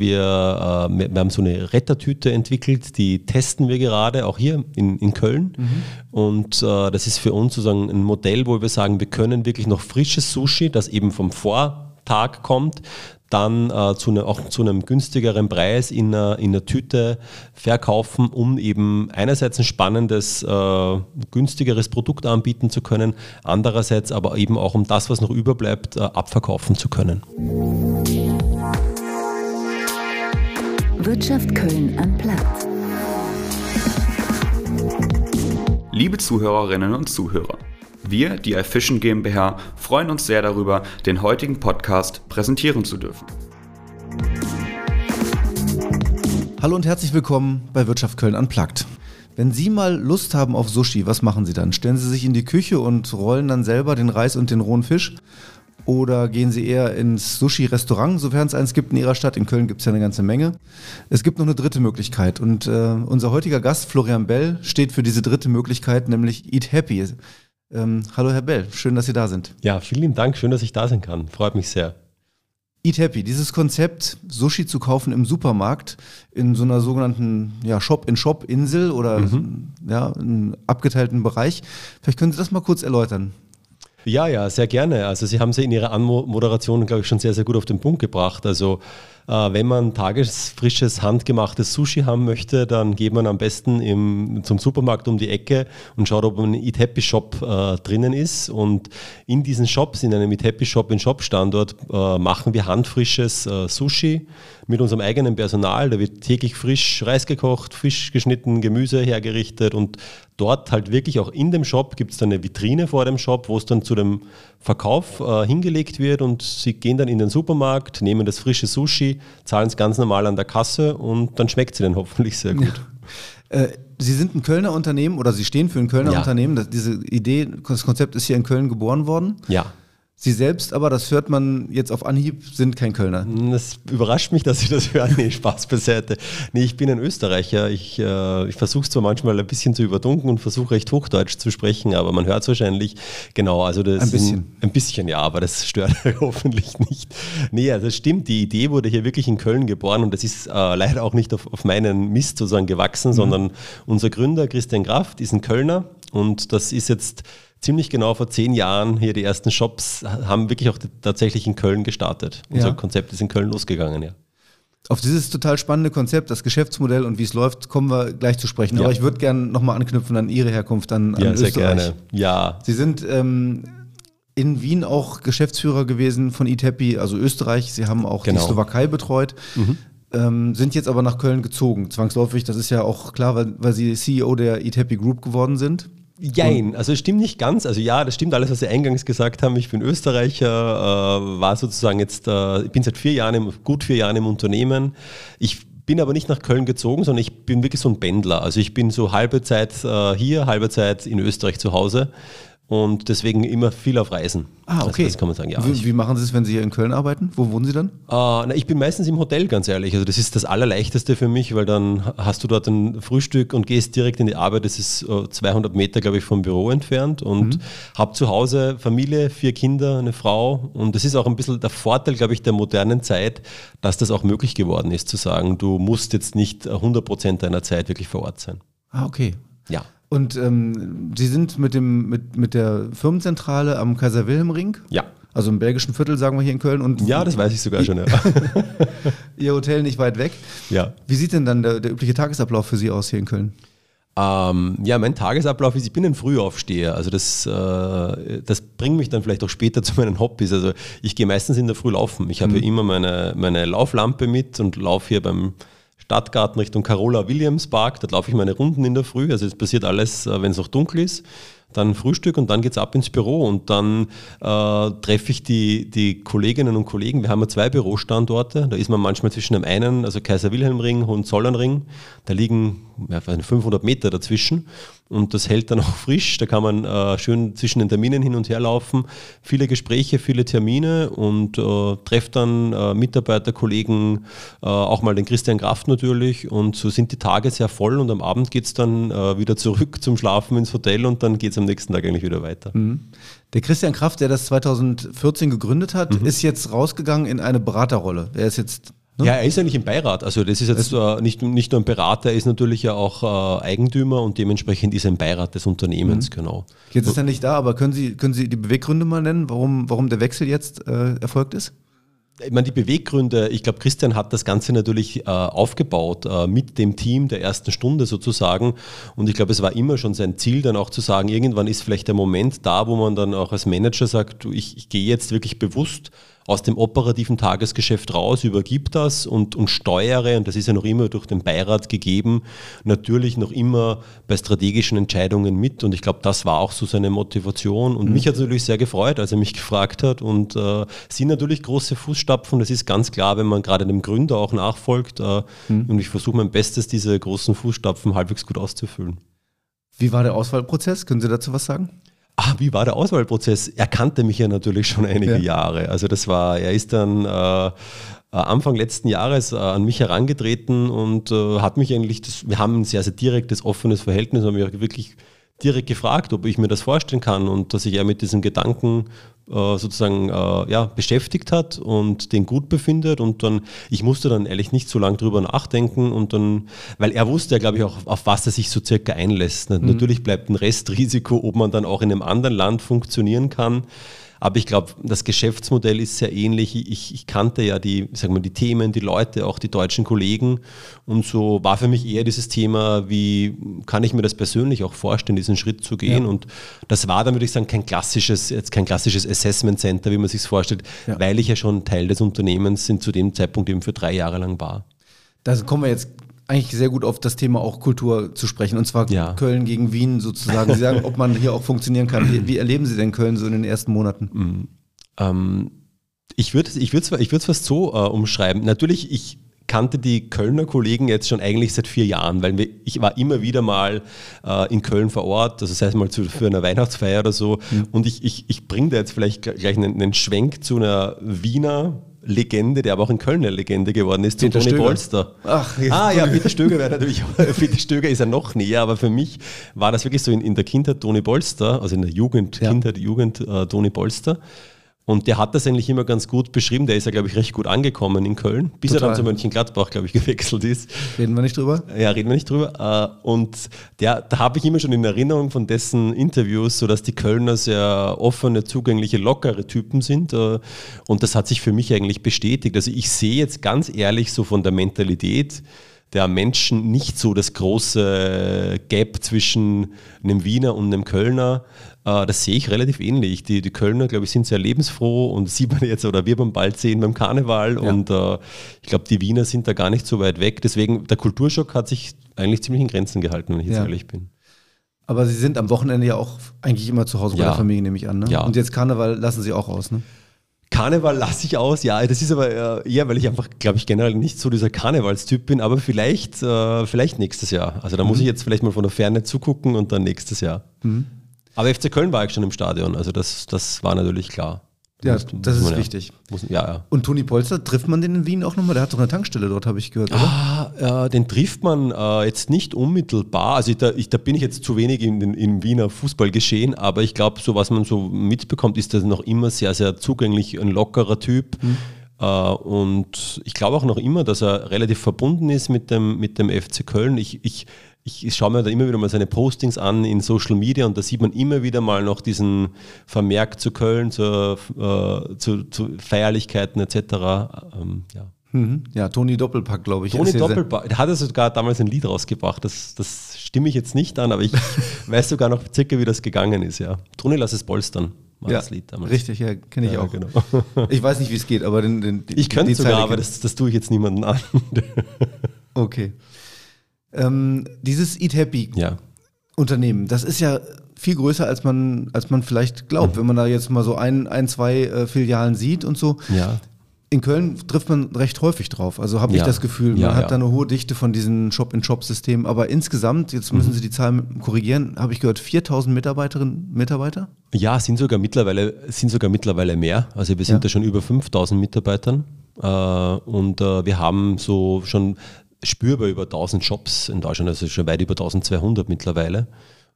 Wir, äh, wir haben so eine Rettertüte entwickelt, die testen wir gerade, auch hier in, in Köln. Mhm. Und äh, das ist für uns sozusagen ein Modell, wo wir sagen, wir können wirklich noch frisches Sushi, das eben vom Vortag kommt, dann äh, zu ne, auch zu einem günstigeren Preis in einer, in einer Tüte verkaufen, um eben einerseits ein spannendes, äh, günstigeres Produkt anbieten zu können, andererseits aber eben auch um das, was noch überbleibt, äh, abverkaufen zu können. Wirtschaft Köln am Platz. Liebe Zuhörerinnen und Zuhörer, wir, die iFishing GmbH, freuen uns sehr darüber, den heutigen Podcast präsentieren zu dürfen. Hallo und herzlich willkommen bei Wirtschaft Köln Unplugged. Wenn Sie mal Lust haben auf Sushi, was machen Sie dann? Stellen Sie sich in die Küche und rollen dann selber den Reis und den rohen Fisch? Oder gehen Sie eher ins Sushi-Restaurant, sofern es eins gibt in Ihrer Stadt? In Köln gibt es ja eine ganze Menge. Es gibt noch eine dritte Möglichkeit. Und äh, unser heutiger Gast, Florian Bell, steht für diese dritte Möglichkeit, nämlich Eat Happy. Ähm, hallo Herr Bell, schön, dass Sie da sind. Ja, vielen Dank, schön, dass ich da sein kann. Freut mich sehr. Eat Happy, dieses Konzept, Sushi zu kaufen im Supermarkt, in so einer sogenannten ja, Shop-in-Shop-Insel oder mhm. ja, einem abgeteilten Bereich. Vielleicht können Sie das mal kurz erläutern. Ja, ja, sehr gerne. Also Sie haben sie in Ihrer Anmoderation, glaube ich, schon sehr, sehr gut auf den Punkt gebracht. Also äh, wenn man tagesfrisches, handgemachtes Sushi haben möchte, dann geht man am besten im, zum Supermarkt um die Ecke und schaut, ob ein Eat Happy Shop äh, drinnen ist. Und in diesen Shops, in einem Eat Happy Shop in Shop-Standort, äh, machen wir handfrisches äh, Sushi mit unserem eigenen Personal. Da wird täglich frisch Reis gekocht, Fisch geschnitten, Gemüse hergerichtet und dort halt wirklich auch in dem Shop gibt es dann eine Vitrine vor dem Shop, wo es dann zu dem Verkauf äh, hingelegt wird und sie gehen dann in den Supermarkt, nehmen das frische Sushi, zahlen es ganz normal an der Kasse und dann schmeckt sie dann hoffentlich sehr gut. Ja. Äh, sie sind ein Kölner Unternehmen oder Sie stehen für ein Kölner ja. Unternehmen. Das, diese Idee, das Konzept ist hier in Köln geboren worden. Ja. Sie selbst aber, das hört man jetzt auf Anhieb, sind kein Kölner. Das überrascht mich, dass Sie das hören. Nee, Spaß beiseite. Nee, ich bin ein Österreicher. Ich, äh, ich versuche es zwar manchmal ein bisschen zu überdunken und versuche recht Hochdeutsch zu sprechen, aber man hört es wahrscheinlich. Genau, also das ein bisschen. Ein, ein bisschen, ja, aber das stört hoffentlich nicht. Nee, also das stimmt. Die Idee wurde hier wirklich in Köln geboren und das ist äh, leider auch nicht auf, auf meinen Mist sozusagen gewachsen, mhm. sondern unser Gründer Christian Kraft ist ein Kölner und das ist jetzt ziemlich genau vor zehn Jahren hier die ersten Shops haben wirklich auch tatsächlich in Köln gestartet. Unser ja. Konzept ist in Köln losgegangen, ja. Auf dieses total spannende Konzept, das Geschäftsmodell und wie es läuft, kommen wir gleich zu sprechen. Ja. Aber ich würde gerne nochmal anknüpfen an Ihre Herkunft, an, an ja, Österreich. Sehr gerne. Ja. Sie sind ähm, in Wien auch Geschäftsführer gewesen von ITEPI, also Österreich. Sie haben auch genau. die Slowakei betreut. Mhm. Ähm, sind jetzt aber nach Köln gezogen, zwangsläufig. Das ist ja auch klar, weil, weil Sie CEO der ITEPI Group geworden sind. Jein, also es stimmt nicht ganz. Also ja, das stimmt alles, was Sie eingangs gesagt haben. Ich bin Österreicher, äh, war sozusagen jetzt, äh, ich bin seit vier Jahren, im, gut vier Jahren im Unternehmen. Ich bin aber nicht nach Köln gezogen, sondern ich bin wirklich so ein Pendler. Also ich bin so halbe Zeit äh, hier, halbe Zeit in Österreich zu Hause und deswegen immer viel auf Reisen. Ah, also okay. Also das kann man sagen. Ja, wie, wie, machen Sie es, wenn Sie hier in Köln arbeiten? Wo wohnen Sie dann? Uh, na, ich bin meistens im Hotel, ganz ehrlich. Also das ist das Allerleichteste für mich, weil dann hast du dort ein Frühstück und gehst direkt in die Arbeit. Das ist uh, 200 Meter, glaube ich, vom Büro entfernt und mhm. habe zu Hause Familie, vier Kinder, eine Frau. Und das ist auch ein bisschen der Vorteil, glaube ich, der modernen Zeit, dass das auch möglich geworden ist, zu sagen, du musst jetzt nicht 100 Prozent deiner Zeit wirklich vor Ort sein. Ah, okay. Ja. Und ähm, Sie sind mit, dem, mit, mit der Firmenzentrale am Kaiser-Wilhelm-Ring? Ja. Also im belgischen Viertel, sagen wir hier in Köln. Und ja, das weiß ich sogar schon. Ja. Ihr Hotel nicht weit weg. Ja. Wie sieht denn dann der, der übliche Tagesablauf für Sie aus hier in Köln? Ähm, ja, mein Tagesablauf ist, ich bin ein Frühaufsteher. Also das, äh, das bringt mich dann vielleicht auch später zu meinen Hobbys. Also ich gehe meistens in der Früh laufen. Ich habe mhm. ja immer meine, meine Lauflampe mit und laufe hier beim Stadtgarten Richtung Carola Williams Park. Dort laufe ich meine Runden in der Früh. Also es passiert alles, äh, wenn es noch dunkel ist dann Frühstück und dann geht es ab ins Büro und dann äh, treffe ich die, die Kolleginnen und Kollegen. Wir haben ja zwei Bürostandorte. Da ist man manchmal zwischen dem einen, also Kaiser Wilhelm Ring, Hohenzollernring, da liegen ja, 500 Meter dazwischen und das hält dann auch frisch. Da kann man äh, schön zwischen den Terminen hin und her laufen. Viele Gespräche, viele Termine und äh, treffe dann äh, Mitarbeiter, Kollegen, äh, auch mal den Christian Kraft natürlich und so sind die Tage sehr voll und am Abend geht es dann äh, wieder zurück zum Schlafen ins Hotel und dann geht es am nächsten Tag eigentlich wieder weiter. Mhm. Der Christian Kraft, der das 2014 gegründet hat, mhm. ist jetzt rausgegangen in eine Beraterrolle. Er ist jetzt Ne? Ja, er ist eigentlich im Beirat. Also das ist jetzt äh, nicht, nicht nur ein Berater, er ist natürlich ja auch äh, Eigentümer und dementsprechend ist er im Beirat des Unternehmens, mhm. genau. Jetzt ist er nicht da, aber können Sie, können Sie die Beweggründe mal nennen, warum, warum der Wechsel jetzt äh, erfolgt ist? Ich meine, die Beweggründe, ich glaube, Christian hat das Ganze natürlich äh, aufgebaut äh, mit dem Team der ersten Stunde sozusagen. Und ich glaube, es war immer schon sein Ziel, dann auch zu sagen, irgendwann ist vielleicht der Moment da, wo man dann auch als Manager sagt, ich, ich gehe jetzt wirklich bewusst aus dem operativen Tagesgeschäft raus, übergib das und, und steuere, und das ist ja noch immer durch den Beirat gegeben, natürlich noch immer bei strategischen Entscheidungen mit. Und ich glaube, das war auch so seine Motivation. Und mhm. mich hat es natürlich sehr gefreut, als er mich gefragt hat. Und äh, sind natürlich große Fußstapfen, das ist ganz klar, wenn man gerade dem Gründer auch nachfolgt. Äh, mhm. Und ich versuche mein Bestes, diese großen Fußstapfen halbwegs gut auszufüllen. Wie war der Auswahlprozess? Können Sie dazu was sagen? Ah, wie war der Auswahlprozess? Er kannte mich ja natürlich schon einige ja. Jahre. Also das war, er ist dann äh, äh, Anfang letzten Jahres äh, an mich herangetreten und äh, hat mich eigentlich, das, wir haben ein sehr, sehr direktes, offenes Verhältnis, haben auch wirklich direkt gefragt, ob ich mir das vorstellen kann und dass ich ja mit diesem Gedanken äh, sozusagen äh, ja, beschäftigt hat und den gut befindet. Und dann, ich musste dann ehrlich nicht so lange drüber nachdenken und dann, weil er wusste ja, glaube ich, auch, auf was er sich so circa einlässt. Mhm. Natürlich bleibt ein Restrisiko, ob man dann auch in einem anderen Land funktionieren kann. Aber ich glaube, das Geschäftsmodell ist sehr ähnlich. Ich, ich kannte ja die, sagen wir, die Themen, die Leute, auch die deutschen Kollegen. Und so war für mich eher dieses Thema, wie kann ich mir das persönlich auch vorstellen, diesen Schritt zu gehen. Ja. Und das war dann, würde ich sagen, kein klassisches, jetzt kein klassisches Assessment Center, wie man sich vorstellt, ja. weil ich ja schon Teil des Unternehmens sind zu dem Zeitpunkt eben für drei Jahre lang war. Da kommen wir jetzt eigentlich sehr gut auf das Thema auch Kultur zu sprechen. Und zwar ja. Köln gegen Wien sozusagen. Sie sagen, ob man hier auch funktionieren kann. Wie, wie, erleben Sie denn Köln so in den ersten Monaten? Mhm. Ähm, ich würde ich es ich fast so äh, umschreiben. Natürlich, ich kannte die Kölner Kollegen jetzt schon eigentlich seit vier Jahren, weil ich war immer wieder mal äh, in Köln vor Ort, also sei es mal zu, für eine Weihnachtsfeier oder so. Mhm. Und ich, ich, ich bringe da jetzt vielleicht gleich einen, einen Schwenk zu einer Wiener Legende, der aber auch in Köln eine Legende geworden ist, Peter Toni Polster. Ach, ah ja, Peter Stöger wäre natürlich, Peter Stöger ist ja noch näher, aber für mich war das wirklich so in, in der Kindheit Toni Polster, also in der Jugend, ja. Kindheit, Jugend äh, Toni Polster. Und der hat das eigentlich immer ganz gut beschrieben. Der ist ja, glaube ich, recht gut angekommen in Köln, bis Total. er dann zu Mönchengladbach, glaube ich, gewechselt ist. Reden wir nicht drüber? Ja, reden wir nicht drüber. Äh, und der, da habe ich immer schon in Erinnerung von dessen Interviews, so dass die Kölner sehr offene, zugängliche, lockere Typen sind. Äh, und das hat sich für mich eigentlich bestätigt. Also ich sehe jetzt ganz ehrlich so von der Mentalität, der Menschen nicht so das große Gap zwischen einem Wiener und einem Kölner. Äh, das sehe ich relativ ähnlich. Die, die Kölner, glaube ich, sind sehr lebensfroh und sieht man jetzt oder wir beim bald sehen beim Karneval. Ja. Und äh, ich glaube, die Wiener sind da gar nicht so weit weg. Deswegen, der Kulturschock hat sich eigentlich ziemlich in Grenzen gehalten, wenn ich jetzt ja. ehrlich bin. Aber Sie sind am Wochenende ja auch eigentlich immer zu Hause bei der Familie, nehme ich an. Ne? Ja. Und jetzt Karneval lassen Sie auch aus, ne? Karneval lasse ich aus, ja, das ist aber eher, weil ich einfach, glaube ich, generell nicht so dieser Karnevalstyp bin, aber vielleicht, äh, vielleicht nächstes Jahr. Also da mhm. muss ich jetzt vielleicht mal von der Ferne zugucken und dann nächstes Jahr. Mhm. Aber FC Köln war ich schon im Stadion, also das, das war natürlich klar. Ja, muss, das muss ist wichtig. Muss, ja, ja. Und Toni Polster, trifft man den in Wien auch nochmal? Der hat doch eine Tankstelle dort, habe ich gehört, oder? Ah, äh, den trifft man äh, jetzt nicht unmittelbar. Also ich, da, ich, da, bin ich jetzt zu wenig in, in, im Wiener Fußballgeschehen, aber ich glaube, so was man so mitbekommt, ist das noch immer sehr, sehr zugänglich, ein lockerer Typ. Hm. Äh, und ich glaube auch noch immer, dass er relativ verbunden ist mit dem, mit dem FC Köln. Ich, ich ich schaue mir da immer wieder mal seine Postings an in Social Media und da sieht man immer wieder mal noch diesen Vermerk zu Köln, zu, äh, zu, zu Feierlichkeiten etc. Ähm, ja. Mhm. Ja, Toni Doppelpack, glaube ich. Toni Doppelpack, der hat sogar damals ein Lied rausgebracht, das, das stimme ich jetzt nicht an, aber ich weiß sogar noch circa, wie das gegangen ist, ja. Toni, lass es polstern. War ja, das Lied damals. Richtig, ja, kenne ich ja, auch. Genau. Ich weiß nicht, wie es geht, aber den, den, ich könnte sogar, aber das, das tue ich jetzt niemandem an. okay. Ähm, dieses Eat Happy ja. Unternehmen, das ist ja viel größer, als man, als man vielleicht glaubt. Mhm. Wenn man da jetzt mal so ein, ein zwei äh, Filialen sieht und so. Ja. In Köln trifft man recht häufig drauf. Also habe ja. ich das Gefühl, man ja, hat da eine hohe Dichte von diesen Shop-in-Shop-Systemen. Aber insgesamt, jetzt müssen mhm. Sie die Zahlen korrigieren, habe ich gehört, 4000 Mitarbeiterinnen Mitarbeiter? Ja, sind sogar mittlerweile, sind sogar mittlerweile mehr. Also wir sind ja. da schon über 5000 Mitarbeitern. Äh, und äh, wir haben so schon spürbar über 1000 Shops in Deutschland, also schon weit über 1200 mittlerweile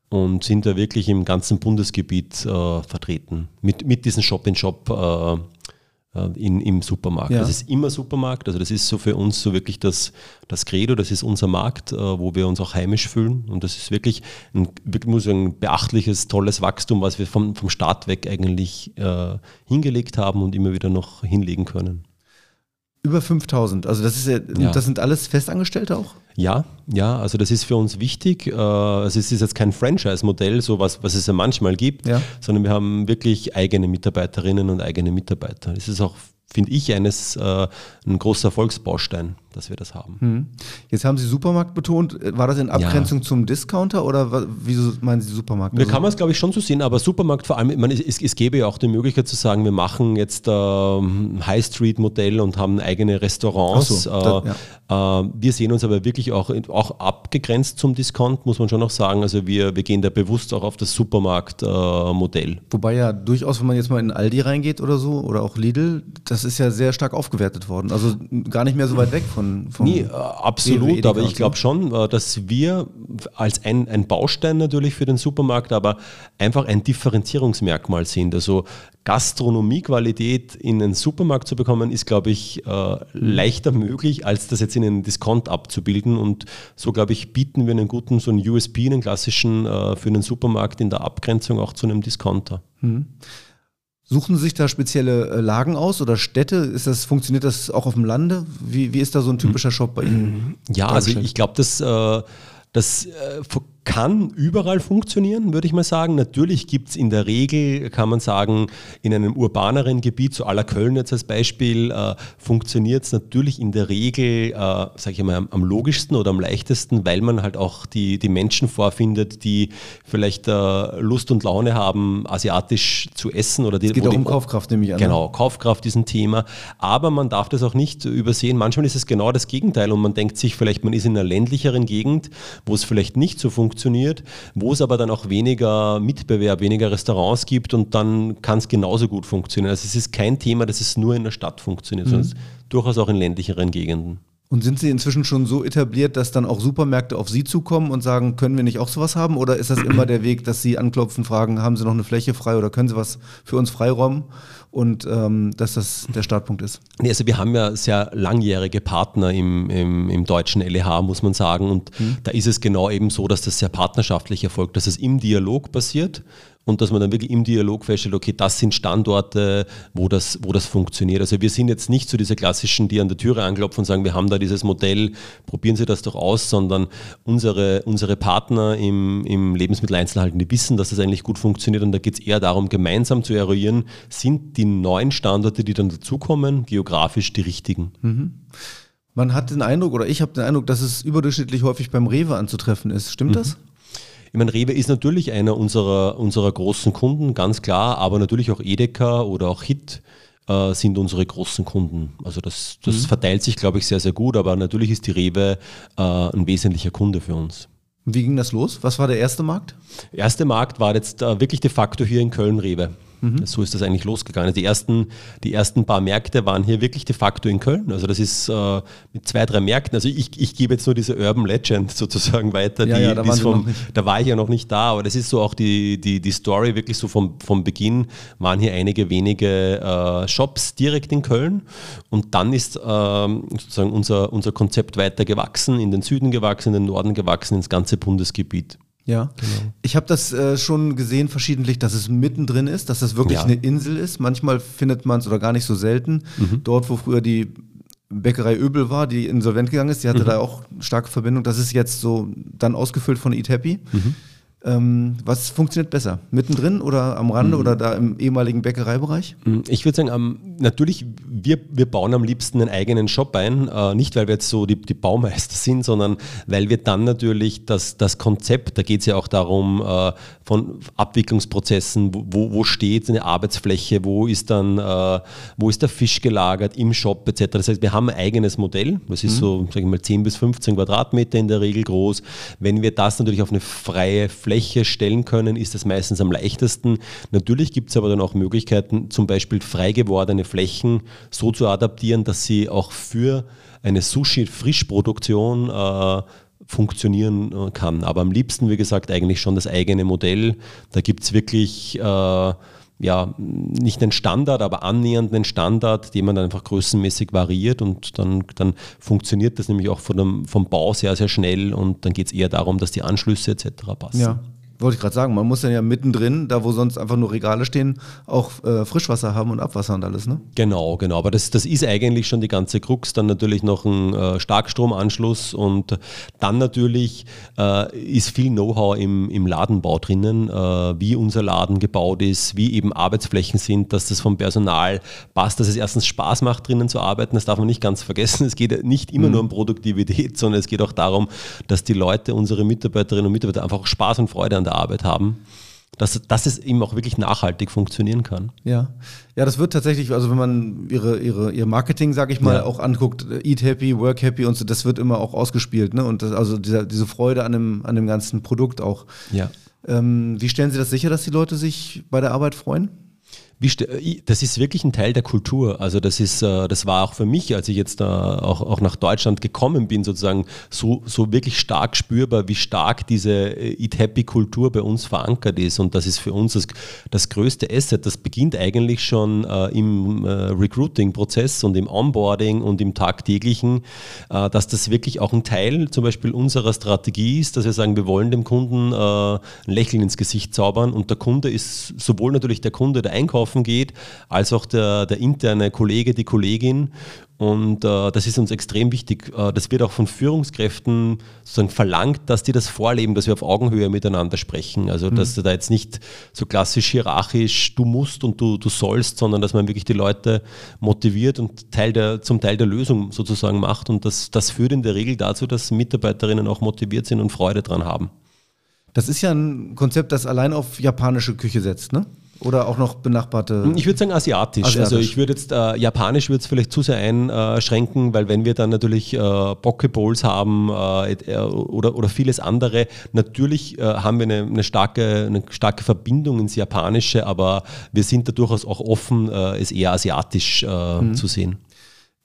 und sind da wirklich im ganzen Bundesgebiet äh, vertreten mit, mit diesen Shop-in-Shop. Äh, in, im Supermarkt. Ja. Das ist immer Supermarkt, also das ist so für uns so wirklich das, das Credo, das ist unser Markt, äh, wo wir uns auch heimisch fühlen und das ist wirklich ein, wirklich muss ein beachtliches, tolles Wachstum, was wir vom, vom Start weg eigentlich äh, hingelegt haben und immer wieder noch hinlegen können. Über 5000, also das ist ja, ja. das sind alles Festangestellte auch? Ja, ja, also das ist für uns wichtig. Äh, also es ist jetzt kein Franchise-Modell, so was, was es ja manchmal gibt, ja. sondern wir haben wirklich eigene Mitarbeiterinnen und eigene Mitarbeiter. Es ist auch finde ich, eines äh, ein großer Erfolgsbaustein, dass wir das haben. Hm. Jetzt haben Sie Supermarkt betont. War das in Abgrenzung ja. zum Discounter oder wieso meinen Sie Supermarkt? Da also kann man es, glaube ich, schon so sehen, aber Supermarkt vor allem, meine, es, es, gäbe ja auch die Möglichkeit zu sagen, wir machen jetzt äh, High-Street-Modell und haben eigene Restaurants. So, äh, ja. äh, wir sehen uns aber wirklich auch, auch abgegrenzt zum Discount, muss man schon noch sagen. Also wir, wir gehen da bewusst auch auf das Supermarkt-Modell. Äh, Wobei ja durchaus, wenn man jetzt mal in Aldi reingeht oder so oder auch Lidl, das ist ja sehr stark aufgewertet worden. Also gar nicht mehr so weit weg von. Von nee, äh, absolut, aber ich glaube schon, äh, dass wir als ein, ein Baustein natürlich für den Supermarkt, aber einfach ein Differenzierungsmerkmal sind. Also Gastronomiequalität in einen Supermarkt zu bekommen, ist, glaube ich, äh, leichter möglich, als das jetzt in einen Discount abzubilden. Und so, glaube ich, bieten wir einen guten, so einen USP, einen klassischen für einen Supermarkt in der Abgrenzung auch zu einem Discounter. Mhm. Suchen Sie sich da spezielle äh, Lagen aus oder Städte? Ist das, funktioniert das auch auf dem Lande? Wie, wie ist da so ein typischer Shop bei Ihnen? Ja, also ich glaube, das, äh, das äh, kann überall funktionieren, würde ich mal sagen. Natürlich gibt es in der Regel, kann man sagen, in einem urbaneren Gebiet, so aller Köln jetzt als Beispiel, äh, funktioniert es natürlich in der Regel, äh, sage ich mal, am, am, logischsten oder am leichtesten, weil man halt auch die, die Menschen vorfindet, die vielleicht äh, Lust und Laune haben, asiatisch zu essen. Oder die, es geht auch um Kaufkraft, nehme ich an. Ne? Genau, Kaufkraft ist ein Thema. Aber man darf das auch nicht übersehen. Manchmal ist es genau das Gegenteil und man denkt sich vielleicht, man ist in einer ländlicheren Gegend, wo es vielleicht nicht so funktioniert funktioniert, wo es aber dann auch weniger Mitbewerb, weniger Restaurants gibt und dann kann es genauso gut funktionieren. Also es ist kein Thema, dass es nur in der Stadt funktioniert, mhm. sondern durchaus auch in ländlicheren Gegenden. Und sind Sie inzwischen schon so etabliert, dass dann auch Supermärkte auf Sie zukommen und sagen, können wir nicht auch sowas haben? Oder ist das immer der Weg, dass Sie anklopfen, fragen, haben Sie noch eine Fläche frei oder können Sie was für uns freiräumen? Und ähm, dass das der Startpunkt ist. Nee, also wir haben ja sehr langjährige Partner im, im, im deutschen LEH, muss man sagen. Und mhm. da ist es genau eben so, dass das sehr partnerschaftlich erfolgt, dass es im Dialog passiert und dass man dann wirklich im Dialog feststellt, okay, das sind Standorte, wo das, wo das funktioniert. Also wir sind jetzt nicht so diese klassischen, die an der Türe anklopfen und sagen, wir haben da dieses Modell, probieren Sie das doch aus, sondern unsere, unsere Partner im, im Lebensmitteleinzelhandel, die wissen, dass das eigentlich gut funktioniert und da geht es eher darum, gemeinsam zu eruieren, sind die neuen Standorte, die dann dazukommen, geografisch die richtigen. Mhm. Man hat den Eindruck, oder ich habe den Eindruck, dass es überdurchschnittlich häufig beim Rewe anzutreffen ist. Stimmt mhm. das? Ich meine, Rewe ist natürlich einer unserer, unserer großen Kunden, ganz klar, aber natürlich auch Edeka oder auch Hit äh, sind unsere großen Kunden. Also das, das mhm. verteilt sich, glaube ich, sehr, sehr gut, aber natürlich ist die Rewe äh, ein wesentlicher Kunde für uns. Wie ging das los? Was war der erste Markt? Der erste Markt war jetzt äh, wirklich de facto hier in Köln-Rewe. Mhm. So ist das eigentlich losgegangen. Die ersten, die ersten paar Märkte waren hier wirklich de facto in Köln. Also das ist äh, mit zwei, drei Märkten. Also ich, ich gebe jetzt nur diese Urban Legend sozusagen weiter. Ja, die, ja, da, vom, da war ich ja noch nicht da, aber das ist so auch die, die, die Story wirklich so vom, vom Beginn waren hier einige wenige äh, Shops direkt in Köln und dann ist ähm, sozusagen unser, unser Konzept weiter gewachsen, in den Süden gewachsen, in den Norden gewachsen, ins ganze Bundesgebiet. Ja, genau. Ich habe das äh, schon gesehen verschiedentlich, dass es mittendrin ist, dass das wirklich ja. eine Insel ist. Manchmal findet man es oder gar nicht so selten. Mhm. Dort, wo früher die Bäckerei Öbel war, die insolvent gegangen ist, die hatte mhm. da auch starke Verbindung. Das ist jetzt so dann ausgefüllt von Eat Happy. Mhm. Ähm, was funktioniert besser? Mittendrin oder am Rande mhm. oder da im ehemaligen Bäckereibereich? Mhm. Ich würde sagen, ähm, natürlich, wir, wir bauen am liebsten einen eigenen Shop ein. Äh, nicht, weil wir jetzt so die, die Baumeister sind, sondern weil wir dann natürlich das, das Konzept, da geht es ja auch darum, äh, von Abwicklungsprozessen, wo, wo steht eine Arbeitsfläche, wo ist dann, äh, wo ist der Fisch gelagert im Shop etc. Das heißt, wir haben ein eigenes Modell, das ist mhm. so, sage ich mal, 10 bis 15 Quadratmeter in der Regel groß. Wenn wir das natürlich auf eine freie Fläche Fläche stellen können, ist das meistens am leichtesten. Natürlich gibt es aber dann auch Möglichkeiten, zum Beispiel frei gewordene Flächen so zu adaptieren, dass sie auch für eine Sushi-Frischproduktion äh, funktionieren äh, kann. Aber am liebsten, wie gesagt, eigentlich schon das eigene Modell. Da gibt es wirklich äh, ja, nicht einen Standard, aber annähernd einen Standard, den man dann einfach größenmäßig variiert und dann, dann funktioniert das nämlich auch von dem, vom Bau sehr, sehr schnell und dann geht es eher darum, dass die Anschlüsse etc. passen. Ja. Wollte ich gerade sagen, man muss dann ja mittendrin, da wo sonst einfach nur Regale stehen, auch äh, Frischwasser haben und Abwasser und alles, ne? Genau, genau. Aber das, das ist eigentlich schon die ganze Krux. Dann natürlich noch ein äh, Starkstromanschluss und dann natürlich äh, ist viel Know-how im, im Ladenbau drinnen, äh, wie unser Laden gebaut ist, wie eben Arbeitsflächen sind, dass das vom Personal passt, dass es erstens Spaß macht, drinnen zu arbeiten. Das darf man nicht ganz vergessen. Es geht nicht immer mhm. nur um Produktivität, sondern es geht auch darum, dass die Leute, unsere Mitarbeiterinnen und Mitarbeiter einfach Spaß und Freude an der Arbeit haben, dass, dass es eben auch wirklich nachhaltig funktionieren kann. Ja, ja, das wird tatsächlich, also wenn man ihre, ihre, ihr Marketing, sage ich mal, ja. auch anguckt, Eat Happy, Work Happy und so, das wird immer auch ausgespielt, ne? Und das, also dieser, diese Freude an dem, an dem ganzen Produkt auch. Ja. Ähm, wie stellen Sie das sicher, dass die Leute sich bei der Arbeit freuen? Äh, das ist wirklich ein Teil der Kultur. Also das ist, äh, das war auch für mich, als ich jetzt auch, auch nach Deutschland gekommen bin, sozusagen so, so wirklich stark spürbar, wie stark diese äh, Eat Happy Kultur bei uns verankert ist. Und das ist für uns das, das größte Asset. Das beginnt eigentlich schon im Recruiting-Prozess und im Onboarding und im tagtäglichen, dass das wirklich auch ein Teil zum Beispiel unserer Strategie ist, dass wir sagen, wir wollen dem Kunden ein Lächeln ins Gesicht zaubern und der Kunde ist sowohl natürlich der Kunde, der Einkauf einkaufen geht, als auch der, der interne Kollege, die Kollegin. Und äh, das ist uns extrem wichtig. Äh, das wird auch von Führungskräften sozusagen verlangt, dass die das vorleben, dass wir auf Augenhöhe miteinander sprechen. Also mhm. dass da jetzt nicht so klassisch hierarchisch du musst und du, du sollst, sondern dass man wirklich die Leute motiviert und Teil der, zum Teil der Lösung sozusagen macht. Und das, das führt in der Regel dazu, dass Mitarbeiterinnen auch motiviert sind und Freude dran haben. Das ist ja ein Konzept, das allein auf japanische Küche setzt, ne? Oder auch noch benachbarte? Ich würde sagen asiatisch. asiatisch. Also ich würde jetzt, äh, japanisch würde es vielleicht zu sehr einschränken, weil wenn wir dann natürlich äh, Pokeballs haben äh, äh, oder, oder vieles andere, natürlich äh, haben wir eine, eine, starke, eine starke Verbindung ins Japanische, aber wir sind da durchaus auch offen, äh, es eher asiatisch mhm. zu sehen.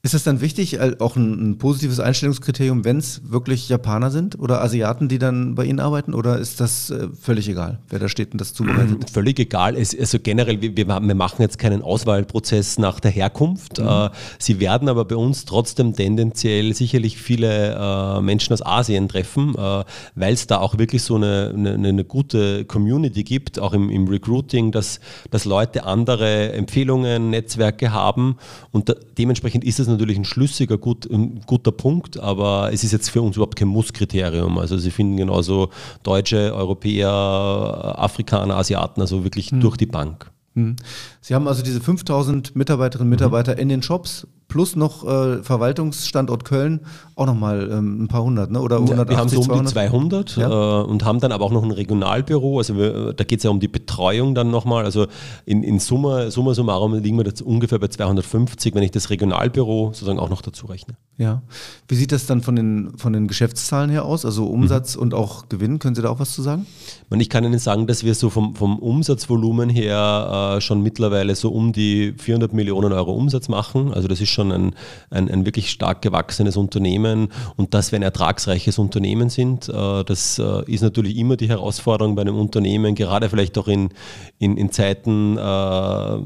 Ist es dann wichtig, auch ein, ein positives Einstellungskriterium, wenn es wirklich Japaner sind oder Asiaten, die dann bei Ihnen arbeiten? Oder ist das äh, völlig egal, wer da steht und das zubereitet? Völlig egal. Es, also generell, wir, wir, machen jetzt keinen Auswahlprozess nach der Herkunft. Mhm. Äh, sie werden aber bei uns trotzdem tendenziell sicherlich viele äh, Menschen aus Asien treffen, äh, weil es da auch wirklich so eine, eine, eine, gute Community gibt, auch im, im Recruiting, dass, dass Leute andere Empfehlungen, Netzwerke haben und da, dementsprechend ist es natürlich ein schlüssiger, gut, ein guter Punkt, aber es ist jetzt für uns überhaupt kein Musskriterium. Also sie finden genauso Deutsche, Europäer, Afrikaner, Asiaten, also wirklich hm. durch die Bank. Hm. Sie haben also diese 5000 Mitarbeiterinnen und Mitarbeiter mhm. in den Shops plus noch äh, Verwaltungsstandort Köln auch nochmal ähm, ein paar hundert, ne? oder 180, Wir haben so um 200? die 200 ja. äh, und haben dann aber auch noch ein Regionalbüro, also wir, da geht es ja um die Betreuung dann nochmal, also in, in Summe, Summa summarum liegen wir jetzt ungefähr bei 250, wenn ich das Regionalbüro sozusagen auch noch dazu rechne. Ja, wie sieht das dann von den, von den Geschäftszahlen her aus, also Umsatz mhm. und auch Gewinn, können Sie da auch was zu sagen? Ich kann Ihnen sagen, dass wir so vom, vom Umsatzvolumen her äh, schon mittlerweile so um die 400 Millionen Euro Umsatz machen, also das ist schon schon ein, ein, ein wirklich stark gewachsenes Unternehmen und dass wir ein ertragsreiches Unternehmen sind. Äh, das äh, ist natürlich immer die Herausforderung bei einem Unternehmen, gerade vielleicht auch in, in, in Zeiten äh,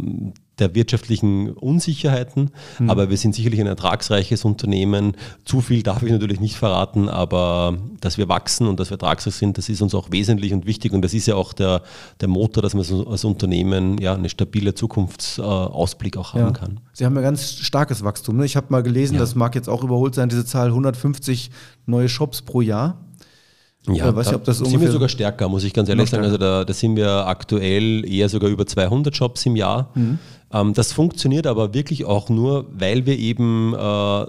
der wirtschaftlichen Unsicherheiten, mhm. aber wir sind sicherlich ein ertragsreiches Unternehmen. Zu viel darf ich natürlich nicht verraten, aber dass wir wachsen und dass wir ertragsreich sind, das ist uns auch wesentlich und wichtig und das ist ja auch der, der Motor, dass man so als Unternehmen ja eine stabile Zukunftsausblick auch haben ja. kann. Sie haben ja ganz starkes Wachstum. Ne? Ich habe mal gelesen, ja. das mag jetzt auch überholt sein, diese Zahl 150 neue Shops pro Jahr. Ja, äh, weiß da, ob das sind wir sogar stärker, muss ich ganz ehrlich sagen. Also da, da, sind wir aktuell eher sogar über 200 Jobs im Jahr. Mhm. Ähm, das funktioniert aber wirklich auch nur, weil wir eben äh,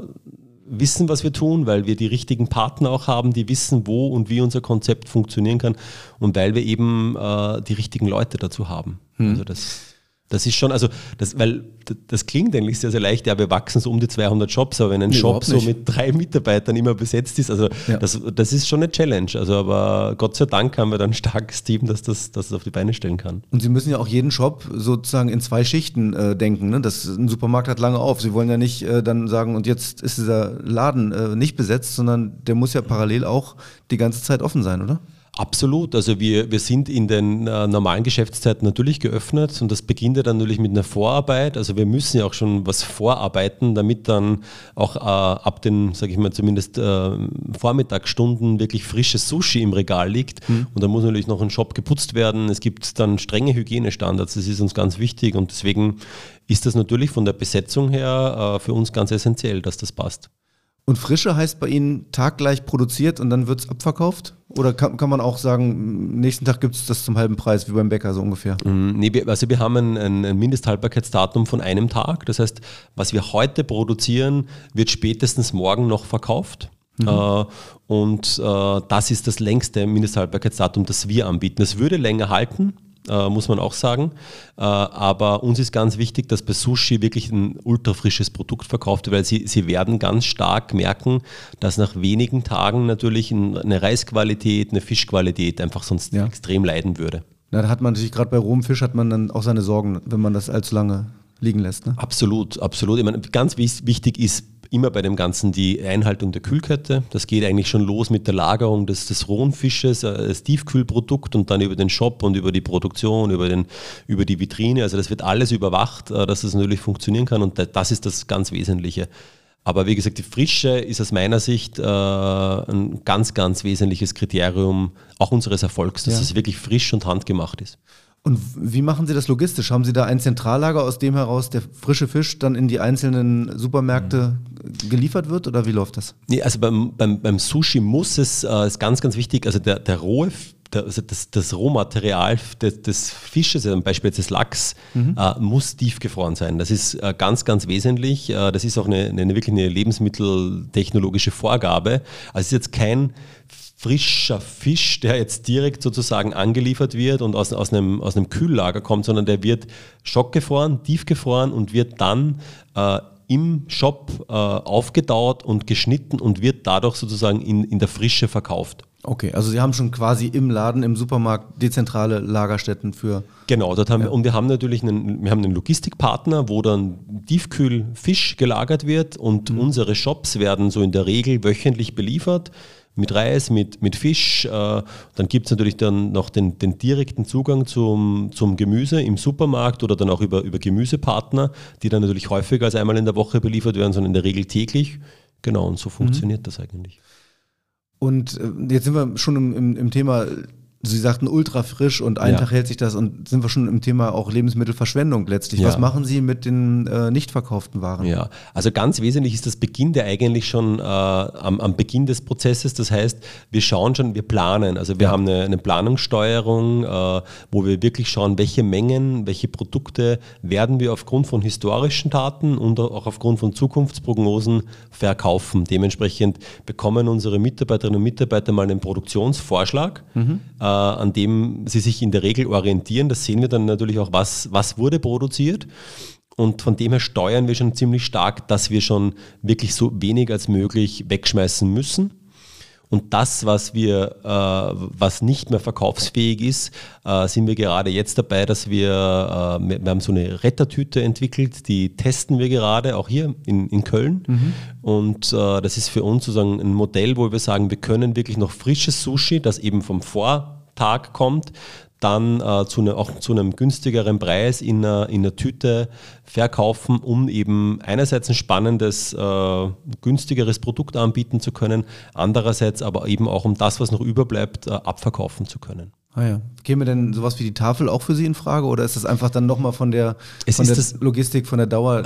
wissen, was wir tun, weil wir die richtigen Partner auch haben, die wissen, wo und wie unser Konzept funktionieren kann und weil wir eben äh, die richtigen Leute dazu haben. Mhm. Also das das ist schon, also, das, weil das klingt eigentlich sehr, sehr leicht, ja, wir wachsen so um die 200 Jobs, aber wenn ein nee, Shop so mit drei Mitarbeitern immer besetzt ist, also ja. das, das ist schon eine Challenge. Also, aber Gott sei Dank haben wir dann ein starkes Team, das das, das auf die Beine stellen kann. Und Sie müssen ja auch jeden Shop sozusagen in zwei Schichten äh, denken. Ne? Das, ein Supermarkt hat lange auf. Sie wollen ja nicht äh, dann sagen, und jetzt ist dieser Laden äh, nicht besetzt, sondern der muss ja parallel auch die ganze Zeit offen sein, oder? Absolut. Also wir, wir sind in den äh, normalen Geschäftszeiten natürlich geöffnet und das beginnt ja dann natürlich mit einer Vorarbeit. Also wir müssen ja auch schon was vorarbeiten, damit dann auch äh, ab den, sage ich mal, zumindest äh, Vormittagsstunden wirklich frisches Sushi im Regal liegt. Mhm. Und da muss natürlich noch ein Shop geputzt werden. Es gibt dann strenge Hygienestandards. Das ist uns ganz wichtig und deswegen ist das natürlich von der Besetzung her äh, für uns ganz essentiell, dass das passt. Und Frische heißt bei Ihnen taggleich produziert und dann wird es abverkauft? Oder kann, kann man auch sagen, nächsten Tag gibt es das zum halben Preis, wie beim Bäcker so ungefähr? Mm, nee, also wir haben ein, ein Mindesthaltbarkeitsdatum von einem Tag. Das heißt, was wir heute produzieren, wird spätestens morgen noch verkauft. Mhm. Äh, und äh, das ist das längste Mindesthaltbarkeitsdatum, das wir anbieten. Es würde länger halten, äh, muss man auch sagen. Äh, aber uns ist ganz wichtig, dass bei Sushi wirklich ein ultrafrisches Produkt verkauft wird, weil sie, sie werden ganz stark merken, dass nach wenigen Tagen natürlich eine Reisqualität, eine Fischqualität einfach sonst ja. extrem leiden würde. Na, da hat man natürlich gerade bei rohem Fisch hat man dann auch seine Sorgen, wenn man das allzu lange liegen lässt. Ne? Absolut, absolut. Ich meine, ganz wichtig ist immer bei dem Ganzen die Einhaltung der Kühlkette. Das geht eigentlich schon los mit der Lagerung des, des rohen Fisches äh, als Tiefkühlprodukt und dann über den Shop und über die Produktion, über, den, über die Vitrine. Also das wird alles überwacht, äh, dass das natürlich funktionieren kann und das ist das ganz Wesentliche. Aber wie gesagt, die Frische ist aus meiner Sicht äh, ein ganz, ganz wesentliches Kriterium auch unseres Erfolgs, dass ja. es wirklich frisch und handgemacht ist. Und wie machen Sie das logistisch? Haben Sie da ein Zentrallager, aus dem heraus der frische Fisch dann in die einzelnen Supermärkte geliefert wird oder wie läuft das? Nee, also beim, beim, beim Sushi muss es, äh, ist ganz, ganz wichtig, also der, der rohe der, also das, das, Rohmaterial des, des Fisches, also zum Beispiel des Lachs, mhm. äh, muss tiefgefroren sein. Das ist äh, ganz, ganz wesentlich. Äh, das ist auch eine, eine, wirklich eine lebensmitteltechnologische Vorgabe. Also es ist jetzt kein frischer Fisch, der jetzt direkt sozusagen angeliefert wird und aus, aus, einem, aus einem Kühllager kommt, sondern der wird schockgefroren, tiefgefroren und wird dann äh, im Shop äh, aufgedauert und geschnitten und wird dadurch sozusagen in, in der Frische verkauft. Okay, also Sie haben schon quasi im Laden, im Supermarkt dezentrale Lagerstätten für. Genau, dort haben ja. wir, und wir haben natürlich einen, wir haben einen Logistikpartner, wo dann Tiefkühlfisch gelagert wird und mhm. unsere Shops werden so in der Regel wöchentlich beliefert mit Reis, mit, mit Fisch. Äh, dann gibt es natürlich dann noch den, den direkten Zugang zum, zum Gemüse im Supermarkt oder dann auch über, über Gemüsepartner, die dann natürlich häufiger als einmal in der Woche beliefert werden, sondern in der Regel täglich. Genau, und so funktioniert mhm. das eigentlich. Und äh, jetzt sind wir schon im, im, im Thema Sie sagten ultra frisch und einen ja. Tag hält sich das und sind wir schon im Thema auch Lebensmittelverschwendung letztlich. Ja. Was machen Sie mit den äh, nicht verkauften Waren? Ja, also ganz wesentlich ist das Beginn der eigentlich schon äh, am, am, Beginn des Prozesses. Das heißt, wir schauen schon, wir planen. Also wir ja. haben eine, eine Planungssteuerung, äh, wo wir wirklich schauen, welche Mengen, welche Produkte werden wir aufgrund von historischen Daten und auch aufgrund von Zukunftsprognosen verkaufen. Dementsprechend bekommen unsere Mitarbeiterinnen und Mitarbeiter mal einen Produktionsvorschlag. Mhm äh, an dem sie sich in der Regel orientieren. Das sehen wir dann natürlich auch, was, was wurde produziert. Und von dem her steuern wir schon ziemlich stark, dass wir schon wirklich so wenig als möglich wegschmeißen müssen. Und das, was wir, äh, was nicht mehr verkaufsfähig ist, äh, sind wir gerade jetzt dabei, dass wir, äh, wir haben so eine Rettertüte entwickelt, die testen wir gerade, auch hier in, in Köln. Mhm. Und äh, das ist für uns sozusagen ein Modell, wo wir sagen, wir können wirklich noch frisches Sushi, das eben vom Vortag kommt, dann äh, zu ne, auch zu einem günstigeren Preis in einer, in einer Tüte verkaufen, um eben einerseits ein spannendes, äh, günstigeres Produkt anbieten zu können, andererseits aber eben auch um das, was noch überbleibt, äh, abverkaufen zu können. Ah ja. Käme denn sowas wie die Tafel auch für Sie in Frage oder ist das einfach dann nochmal von der, von der Logistik, von der Dauer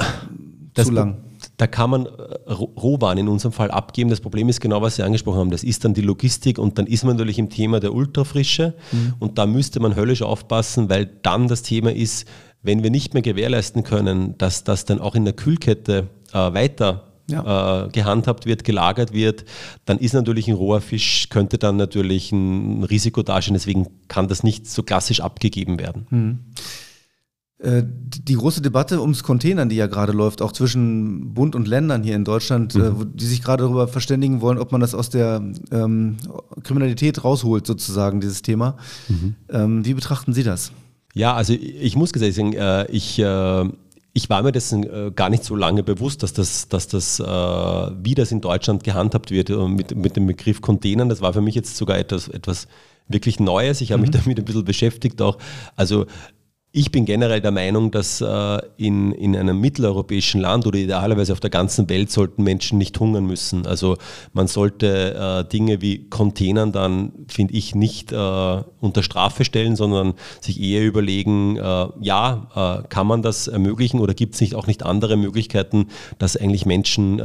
zu lang? Da kann man äh, Rohwaren in unserem Fall abgeben. Das Problem ist genau, was Sie angesprochen haben. Das ist dann die Logistik und dann ist man natürlich im Thema der Ultrafrische mhm. und da müsste man höllisch aufpassen, weil dann das Thema ist, wenn wir nicht mehr gewährleisten können, dass das dann auch in der Kühlkette äh, weiter ja. äh, gehandhabt wird, gelagert wird, dann ist natürlich ein roher Fisch, könnte dann natürlich ein Risiko darstellen. Deswegen kann das nicht so klassisch abgegeben werden. Mhm. Äh, die große Debatte ums Containern, die ja gerade läuft, auch zwischen Bund und Ländern hier in Deutschland, äh, mhm. die sich gerade darüber verständigen wollen, ob man das aus der ähm, Kriminalität rausholt, sozusagen, dieses Thema. Mhm. Ähm, wie betrachten Sie das? Ja, also ich muss gesagt sagen, äh, ich, ich war mir dessen gar nicht so lange bewusst, dass das, dass das wie das in Deutschland gehandhabt wird mit, mit dem Begriff Containern. Das war für mich jetzt sogar etwas, etwas wirklich Neues. Ich habe mich mhm. damit ein bisschen beschäftigt auch. Also ich bin generell der Meinung, dass äh, in, in einem mitteleuropäischen Land oder idealerweise auf der ganzen Welt sollten Menschen nicht hungern müssen. Also man sollte äh, Dinge wie Containern dann, finde ich, nicht äh, unter Strafe stellen, sondern sich eher überlegen, äh, ja, äh, kann man das ermöglichen oder gibt es nicht auch nicht andere Möglichkeiten, dass eigentlich Menschen äh,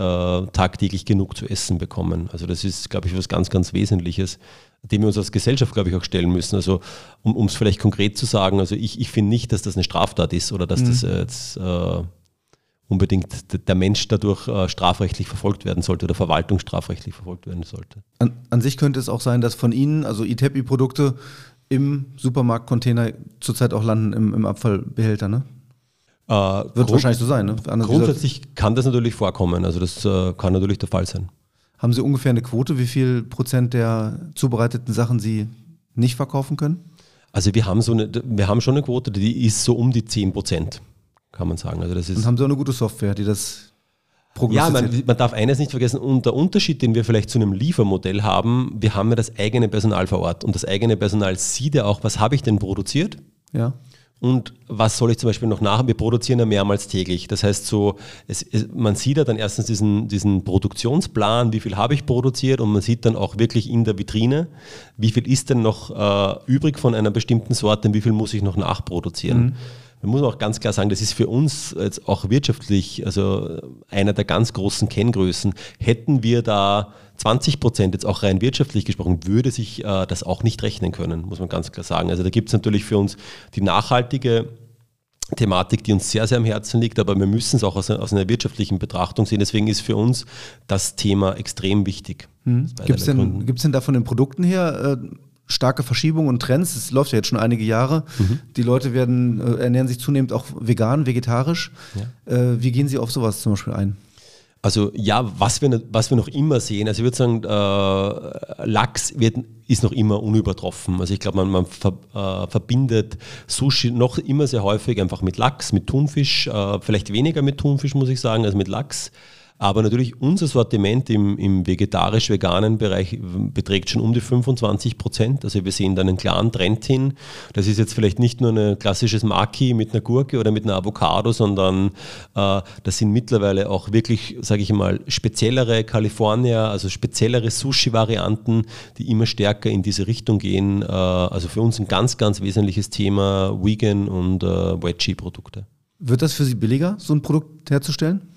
tagtäglich genug zu essen bekommen. Also das ist, glaube ich, was ganz, ganz Wesentliches dem wir uns als Gesellschaft, glaube ich, auch stellen müssen. Also um es vielleicht konkret zu sagen, also ich, ich finde nicht, dass das eine Straftat ist oder dass mhm. das jetzt äh, unbedingt der Mensch dadurch äh, strafrechtlich verfolgt werden sollte oder verwaltungsstrafrechtlich verfolgt werden sollte. An, an sich könnte es auch sein, dass von Ihnen, also ITEPI-Produkte, im Supermarktcontainer zurzeit auch landen im, im Abfallbehälter, ne? Äh, Wird wahrscheinlich so sein. Ne? Grundsätzlich kann das natürlich vorkommen. Also das äh, kann natürlich der Fall sein. Haben Sie ungefähr eine Quote, wie viel Prozent der zubereiteten Sachen Sie nicht verkaufen können? Also wir haben so eine, wir haben schon eine Quote, die ist so um die 10 Prozent, kann man sagen. Also das ist Und haben Sie auch eine gute Software, die das ja, man, man, darf eines nicht vergessen, und der Unterschied, den wir vielleicht zu einem Liefermodell haben, wir haben ja das eigene Personal vor Ort und das eigene Personal sieht ja auch, was habe ich denn produziert? Ja. Und was soll ich zum Beispiel noch nachher? Wir produzieren ja mehrmals täglich. Das heißt, so, es, es, man sieht ja dann erstens diesen, diesen Produktionsplan, wie viel habe ich produziert und man sieht dann auch wirklich in der Vitrine, wie viel ist denn noch äh, übrig von einer bestimmten Sorte und wie viel muss ich noch nachproduzieren. Mhm. Man muss auch ganz klar sagen, das ist für uns jetzt auch wirtschaftlich, also einer der ganz großen Kenngrößen. Hätten wir da 20 Prozent, jetzt auch rein wirtschaftlich gesprochen, würde sich äh, das auch nicht rechnen können, muss man ganz klar sagen. Also da gibt es natürlich für uns die nachhaltige Thematik, die uns sehr, sehr am Herzen liegt, aber wir müssen es auch aus, aus einer wirtschaftlichen Betrachtung sehen. Deswegen ist für uns das Thema extrem wichtig. Hm. Gibt es denn, denn da von den Produkten her äh, starke Verschiebungen und Trends? Es läuft ja jetzt schon einige Jahre. Mhm. Die Leute werden, äh, ernähren sich zunehmend auch vegan, vegetarisch. Ja. Äh, wie gehen Sie auf sowas zum Beispiel ein? Also ja, was wir, was wir noch immer sehen, also ich würde sagen, äh, Lachs wird, ist noch immer unübertroffen. Also ich glaube, man, man ver, äh, verbindet Sushi noch immer sehr häufig einfach mit Lachs, mit Thunfisch, äh, vielleicht weniger mit Thunfisch, muss ich sagen, als mit Lachs. Aber natürlich unser Sortiment im, im vegetarisch-veganen Bereich beträgt schon um die 25 Prozent. Also wir sehen da einen klaren Trend hin. Das ist jetzt vielleicht nicht nur ein klassisches Maki mit einer Gurke oder mit einer Avocado, sondern äh, das sind mittlerweile auch wirklich, sage ich mal, speziellere California, also speziellere Sushi-Varianten, die immer stärker in diese Richtung gehen. Äh, also für uns ein ganz, ganz wesentliches Thema Vegan und äh, Veggie-Produkte. Wird das für Sie billiger, so ein Produkt herzustellen?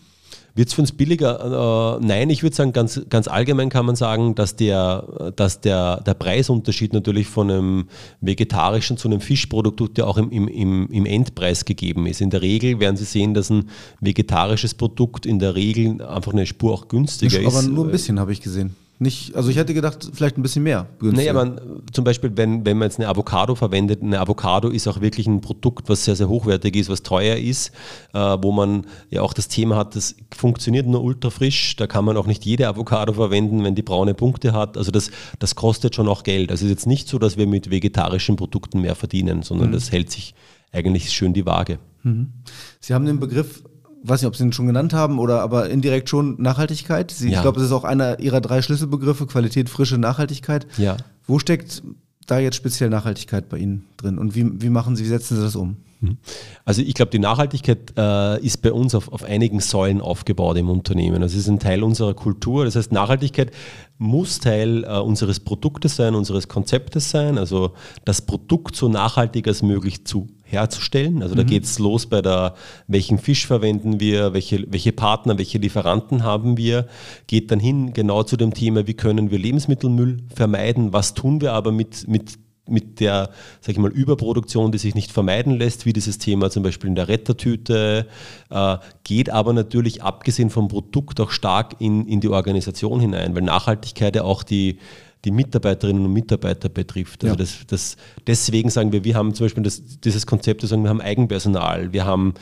Wird es für uns billiger? Äh, nein, ich würde sagen, ganz, ganz allgemein kann man sagen, dass, der, dass der, der Preisunterschied natürlich von einem vegetarischen zu einem Fischprodukt ja auch im, im, im Endpreis gegeben ist. In der Regel werden Sie sehen, dass ein vegetarisches Produkt in der Regel einfach eine Spur auch günstiger aber ist. Aber nur ein bisschen habe ich gesehen. Nicht, also ich hätte gedacht, vielleicht ein bisschen mehr. Naja, man, zum Beispiel, wenn, wenn man jetzt eine Avocado verwendet, eine Avocado ist auch wirklich ein Produkt, was sehr, sehr hochwertig ist, was teuer ist, äh, wo man ja auch das Thema hat, das funktioniert nur ultra frisch, da kann man auch nicht jede Avocado verwenden, wenn die braune Punkte hat. Also das, das kostet schon auch Geld. Also es ist jetzt nicht so, dass wir mit vegetarischen Produkten mehr verdienen, sondern mhm. das hält sich eigentlich schön die Waage. Mhm. Sie haben den Begriff weiß nicht, ob Sie ihn schon genannt haben oder aber indirekt schon Nachhaltigkeit. Sie, ja. Ich glaube, das ist auch einer Ihrer drei Schlüsselbegriffe, Qualität, Frische, Nachhaltigkeit. Ja. Wo steckt da jetzt speziell Nachhaltigkeit bei Ihnen drin und wie, wie machen Sie, wie setzen Sie das um? Mhm. Also ich glaube, die Nachhaltigkeit äh, ist bei uns auf, auf einigen Säulen aufgebaut im Unternehmen. Das ist ein Teil unserer Kultur. Das heißt, Nachhaltigkeit muss Teil äh, unseres Produktes sein, unseres Konzeptes sein. Also das Produkt so nachhaltig als möglich zu herzustellen. Also da mhm. geht es los bei der, welchen Fisch verwenden wir, welche, welche Partner, welche Lieferanten haben wir, geht dann hin genau zu dem Thema, wie können wir Lebensmittelmüll vermeiden, was tun wir aber mit, mit mit der, sag ich mal, Überproduktion, die sich nicht vermeiden lässt, wie dieses Thema zum Beispiel in der Rettertüte, äh, geht aber natürlich abgesehen vom Produkt auch stark in, in die Organisation hinein, weil Nachhaltigkeit ja auch die, die Mitarbeiterinnen und Mitarbeiter betrifft. Also ja. das, das, deswegen sagen wir, wir haben zum Beispiel das, dieses Konzept, wir sagen, wir haben Eigenpersonal, wir haben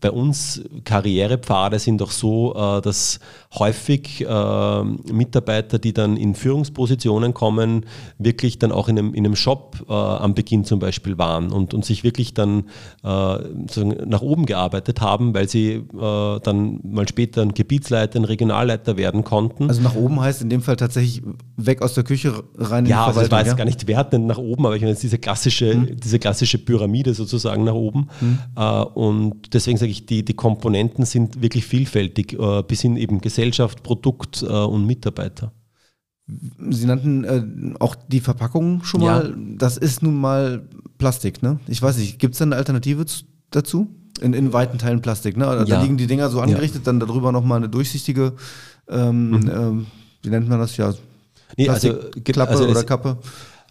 bei uns Karrierepfade sind auch so, äh, dass häufig äh, Mitarbeiter, die dann in Führungspositionen kommen, wirklich dann auch in einem, in einem Shop äh, am Beginn zum Beispiel waren und, und sich wirklich dann nach oben gearbeitet haben, weil sie dann mal später ein Gebietsleiter, ein Regionalleiter werden konnten. Also nach oben heißt in dem Fall tatsächlich weg aus der Küche rein in ja, die Verwaltung. Ja, also war jetzt ja? gar nicht wertend nach oben, aber ich meine jetzt diese klassische, hm. diese klassische Pyramide sozusagen nach oben. Hm. und deswegen sage ich, die, die Komponenten sind wirklich vielfältig, äh, bis hin eben Gesellschaft, Produkt äh, und Mitarbeiter. Sie nannten äh, auch die Verpackung schon mal. Ja. Das ist nun mal Plastik, ne? Ich weiß nicht, gibt es da eine Alternative dazu? In, in weiten Teilen Plastik, ne? Da ja. liegen die Dinger so angerichtet, ja. dann darüber nochmal eine durchsichtige, ähm, mhm. ähm, wie nennt man das ja? Nee, also, Klappe also oder Kappe.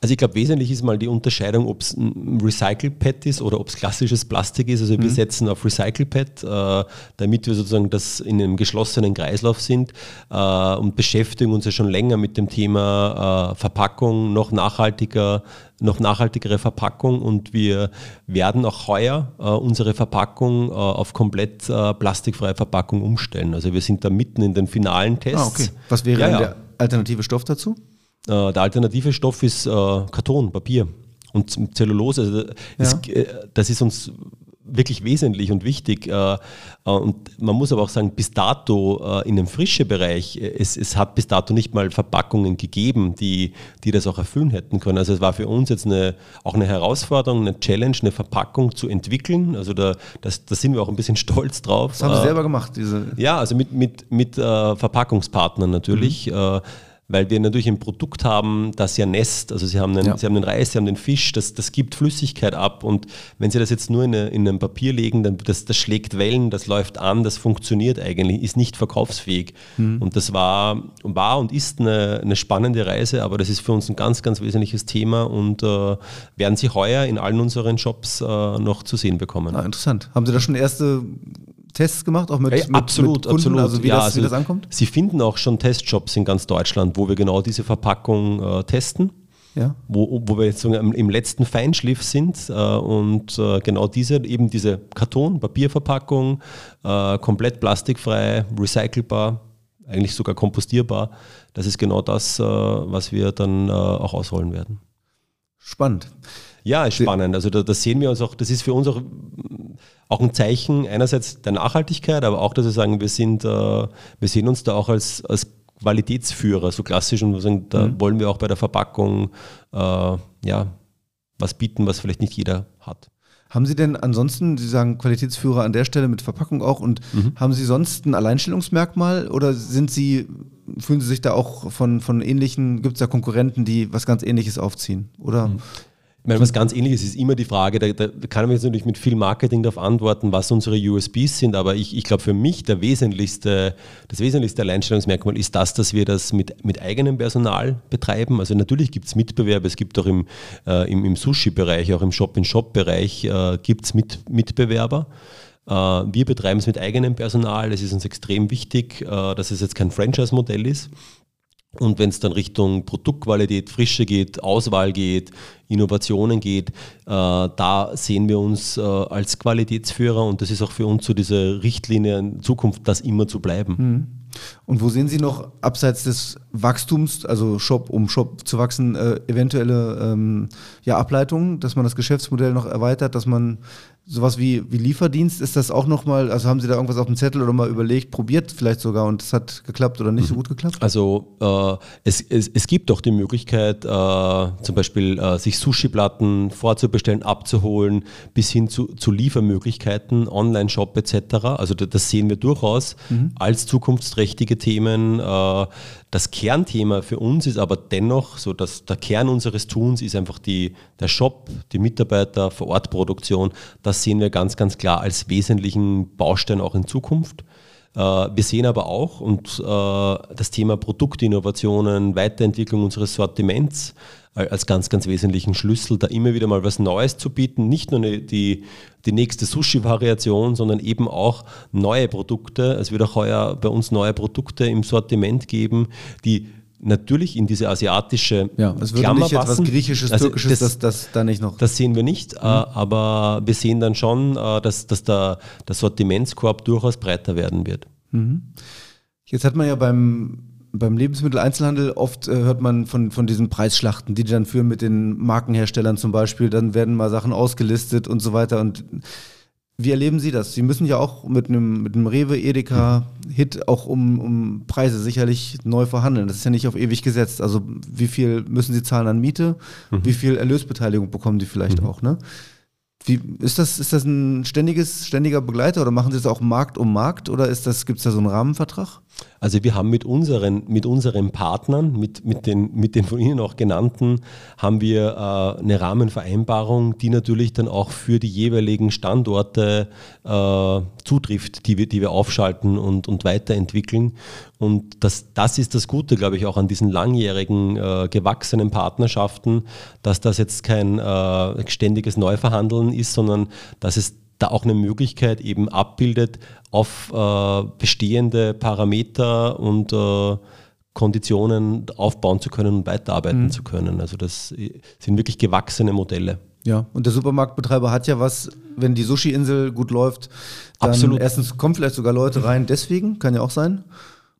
Also ich glaube, wesentlich ist mal die Unterscheidung, ob es ein Recycle-Pad ist oder ob es klassisches Plastik ist. Also mhm. wir setzen auf Recycle-Pad, äh, damit wir sozusagen das in einem geschlossenen Kreislauf sind äh, und beschäftigen uns ja schon länger mit dem Thema äh, Verpackung, noch nachhaltiger, noch nachhaltigere Verpackung und wir werden auch heuer äh, unsere Verpackung äh, auf komplett äh, plastikfreie Verpackung umstellen. Also wir sind da mitten in den finalen Tests. Ah, okay. Was wäre ja, ja. der alternative Stoff dazu? Äh, der alternative Stoff ist äh, Karton, Papier und Zellulose. Also ja. es, äh, das ist uns wirklich wesentlich und wichtig. Äh, äh, und man muss aber auch sagen, bis dato in dem frischen Bereich, es, es hat bis dato nicht mal Verpackungen gegeben, die, die das auch erfüllen hätten können. Also es war für uns jetzt eine, auch eine Herausforderung, eine Challenge, eine Verpackung zu entwickeln. Also da, das, da sind wir auch ein bisschen stolz drauf. Das haben Sie selber gemacht, diese. Ja, also mit, mit, mit Verpackungspartnern natürlich. Mhm weil wir natürlich ein Produkt haben, das ja nässt. Also Sie haben, einen, ja. Sie haben den Reis, Sie haben den Fisch, das, das gibt Flüssigkeit ab. Und wenn Sie das jetzt nur in, eine, in ein Papier legen, dann das, das schlägt Wellen, das läuft an, das funktioniert eigentlich, ist nicht verkaufsfähig. Mhm. Und das war, war und ist eine, eine, spannende Reise, aber das ist für uns ein ganz, ganz wesentliches Thema und äh, werden Sie heuer in allen unseren Shops äh, noch zu sehen bekommen. Ah, interessant. Haben Sie da schon erste Tests gemacht, auch mit, mit absolut, mit Kunden, absolut. also wie, ja, das, also wie das ankommt? Sie finden auch schon Testjobs in ganz Deutschland, wo wir genau diese Verpackung äh, testen. Ja. Wo, wo wir jetzt im letzten Feinschliff sind äh, und äh, genau diese, eben diese Karton-, Papierverpackung, äh, komplett plastikfrei, recycelbar, eigentlich sogar kompostierbar, das ist genau das, äh, was wir dann äh, auch ausrollen werden. Spannend. Ja, ist spannend. Also da, das sehen wir uns auch, das ist für uns auch, auch ein Zeichen einerseits der Nachhaltigkeit, aber auch, dass wir sagen, wir sind, äh, wir sehen uns da auch als, als Qualitätsführer, so klassisch und sagen, da mhm. wollen wir auch bei der Verpackung äh, ja, was bieten, was vielleicht nicht jeder hat. Haben Sie denn ansonsten, Sie sagen Qualitätsführer an der Stelle mit Verpackung auch und mhm. haben Sie sonst ein Alleinstellungsmerkmal oder sind Sie, fühlen Sie sich da auch von, von ähnlichen, gibt es da Konkurrenten, die was ganz ähnliches aufziehen? Oder? Mhm. Ich meine, was ganz ähnliches ist immer die Frage, da, da kann man jetzt natürlich mit viel Marketing darauf antworten, was unsere USBs sind, aber ich, ich glaube für mich der wesentlichste, das wesentlichste Alleinstellungsmerkmal ist das, dass wir das mit, mit eigenem Personal betreiben. Also natürlich gibt es Mitbewerber, es gibt auch im, äh, im, im Sushi-Bereich, auch im Shop-in-Shop-Bereich äh, gibt es mit, Mitbewerber. Äh, wir betreiben es mit eigenem Personal. Es ist uns extrem wichtig, äh, dass es jetzt kein Franchise-Modell ist. Und wenn es dann Richtung Produktqualität, Frische geht, Auswahl geht, Innovationen geht, äh, da sehen wir uns äh, als Qualitätsführer und das ist auch für uns so diese Richtlinie in Zukunft, das immer zu bleiben. Mhm. Und wo sehen Sie noch abseits des Wachstums, also Shop, um Shop zu wachsen, äh, eventuelle ähm, ja, Ableitungen, dass man das Geschäftsmodell noch erweitert, dass man sowas wie, wie Lieferdienst, ist das auch nochmal, also haben Sie da irgendwas auf dem Zettel oder mal überlegt, probiert vielleicht sogar und es hat geklappt oder nicht mhm. so gut geklappt? Also äh, es, es, es gibt doch die Möglichkeit, äh, zum Beispiel äh, sich Sushi-Platten vorzubestellen, abzuholen, bis hin zu, zu Liefermöglichkeiten, Online-Shop etc. Also das sehen wir durchaus mhm. als zukunftsträchtige Themen. Das Kernthema für uns ist aber dennoch so, dass der Kern unseres Tuns ist einfach die, der Shop, die Mitarbeiter, vor Ort Produktion. Das sehen wir ganz, ganz klar als wesentlichen Baustein auch in Zukunft. Äh, wir sehen aber auch und äh, das Thema Produktinnovationen, Weiterentwicklung unseres Sortiments als ganz, ganz wesentlichen Schlüssel, da immer wieder mal was Neues zu bieten. Nicht nur die, die nächste Sushi-Variation, sondern eben auch neue Produkte. Es wird auch heuer bei uns neue Produkte im Sortiment geben, die natürlich in diese asiatische ja, es würde Klammer nicht etwas passen. Griechisches, Also Türkisches, das- das, das da nicht noch. Das sehen wir nicht, äh, aber wir sehen dann schon, äh, dass, dass der, der Sortimentskorb durchaus breiter werden wird. Jetzt hat man ja beim, beim Lebensmitteleinzelhandel oft äh, hört man von, von diesen Preisschlachten, die die dann führen mit den Markenherstellern zum Beispiel. Dann werden mal Sachen ausgelistet und so weiter. Und wie erleben Sie das? Sie müssen ja auch mit einem, mit einem Rewe, Edeka, Hit auch um, um Preise sicherlich neu verhandeln. Das ist ja nicht auf ewig gesetzt. Also wie viel müssen Sie zahlen an Miete? Wie viel Erlösbeteiligung bekommen die vielleicht auch? Ne? Wie, ist, das, ist das ein ständiges, ständiger Begleiter oder machen Sie das auch Markt um Markt oder gibt es da so einen Rahmenvertrag? Also wir haben mit unseren, mit unseren Partnern, mit, mit, den, mit den von Ihnen auch genannten, haben wir äh, eine Rahmenvereinbarung, die natürlich dann auch für die jeweiligen Standorte äh, zutrifft, die wir, die wir aufschalten und, und weiterentwickeln. Und das, das ist das Gute, glaube ich, auch an diesen langjährigen, äh, gewachsenen Partnerschaften, dass das jetzt kein äh, ständiges Neuverhandeln ist, sondern dass es da auch eine Möglichkeit eben abbildet, auf äh, bestehende Parameter und äh, Konditionen aufbauen zu können und weiterarbeiten zu können. Also das äh, sind wirklich gewachsene Modelle. Ja, und der Supermarktbetreiber hat ja was, wenn die Sushi-Insel gut läuft, dann Absolut. erstens kommen vielleicht sogar Leute rein, deswegen, kann ja auch sein,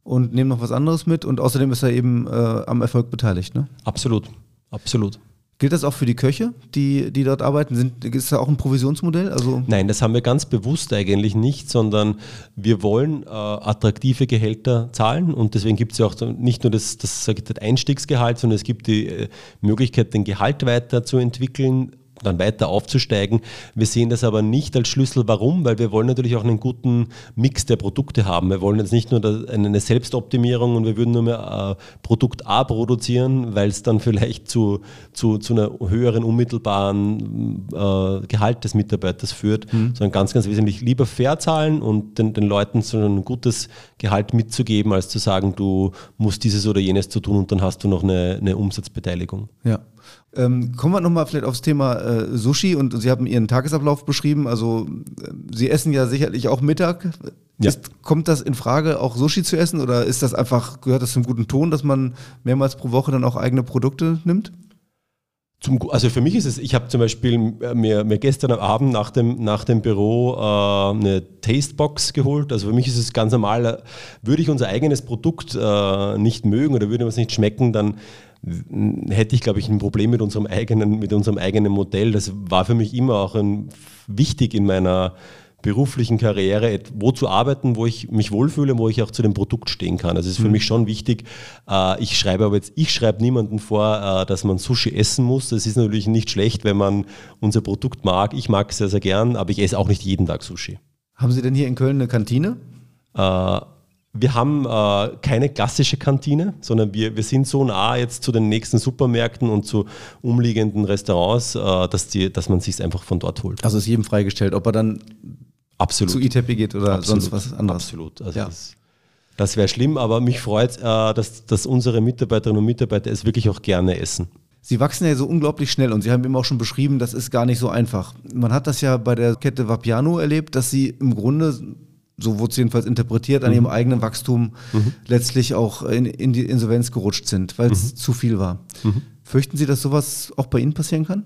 und nehmen noch was anderes mit und außerdem ist er eben äh, am Erfolg beteiligt. Ne? Absolut, absolut. Gilt das auch für die Köche, die, die dort arbeiten? Sind, ist da auch ein Provisionsmodell? Also, Nein, das haben wir ganz bewusst eigentlich nicht, sondern wir wollen äh, attraktive Gehälter zahlen und deswegen gibt es ja auch nicht nur das, das, das Einstiegsgehalt, sondern es gibt die äh, Möglichkeit, den Gehalt weiterzuentwickeln dann weiter aufzusteigen. Wir sehen das aber nicht als Schlüssel. Warum? Weil wir wollen natürlich auch einen guten Mix der Produkte haben. Wir wollen jetzt nicht nur eine Selbstoptimierung und wir würden nur mehr äh, Produkt A produzieren, weil es dann vielleicht zu, zu, zu einer höheren unmittelbaren äh, Gehalt des Mitarbeiters führt, sondern ganz, ganz wesentlich lieber fair zahlen und den, den Leuten so ein gutes Gehalt mitzugeben, als zu sagen, du musst dieses oder jenes zu tun und dann hast du noch eine, eine Umsatzbeteiligung. ja. Ähm, kommen wir nochmal vielleicht aufs Thema äh, Sushi und Sie haben Ihren Tagesablauf beschrieben. Also äh, Sie essen ja sicherlich auch Mittag. Ja. Ist, kommt das in Frage, auch Sushi zu essen oder ist das einfach, gehört das zum guten Ton, dass man mehrmals pro Woche dann auch eigene Produkte nimmt? Zum, also für mich ist es, ich habe zum Beispiel äh, mir, mir gestern am Abend nach dem, nach dem Büro äh, eine Tastebox geholt. Also für mich ist es ganz normal, äh, würde ich unser eigenes Produkt äh, nicht mögen oder würde uns nicht schmecken, dann hätte ich, glaube ich, ein Problem mit unserem eigenen, mit unserem eigenen Modell. Das war für mich immer auch ein, wichtig in meiner beruflichen Karriere, wo zu arbeiten, wo ich mich wohlfühle, wo ich auch zu dem Produkt stehen kann. Also es ist für mich schon wichtig. Äh, ich schreibe aber jetzt, ich schreibe niemandem vor, äh, dass man Sushi essen muss. Das ist natürlich nicht schlecht, wenn man unser Produkt mag. Ich mag es sehr, sehr gern, aber ich esse auch nicht jeden Tag Sushi. Haben Sie denn hier in Köln eine Kantine? Äh, wir haben äh, keine klassische Kantine, sondern wir, wir sind so nah jetzt zu den nächsten Supermärkten und zu umliegenden Restaurants, äh, dass, die, dass man sich einfach von dort holt. Also ist jedem freigestellt, ob er dann Absolut. zu ITEPI geht oder Absolut, sonst was anderes. Absolut. Also Ja. das, das wäre schlimm, aber mich freut, äh, dass, dass unsere Mitarbeiterinnen und Mitarbeiter es wirklich auch gerne essen. Sie wachsen ja so unglaublich schnell und Sie haben eben auch schon beschrieben, das ist gar nicht so einfach. Man hat das ja bei der Kette Vapiano erlebt, dass Sie im Grunde, so wurde es jedenfalls interpretiert, an Ihrem eigenen Wachstum letztlich auch in, in die Insolvenz gerutscht sind, weil es zu viel war. Fürchten Sie, dass sowas auch bei Ihnen passieren kann?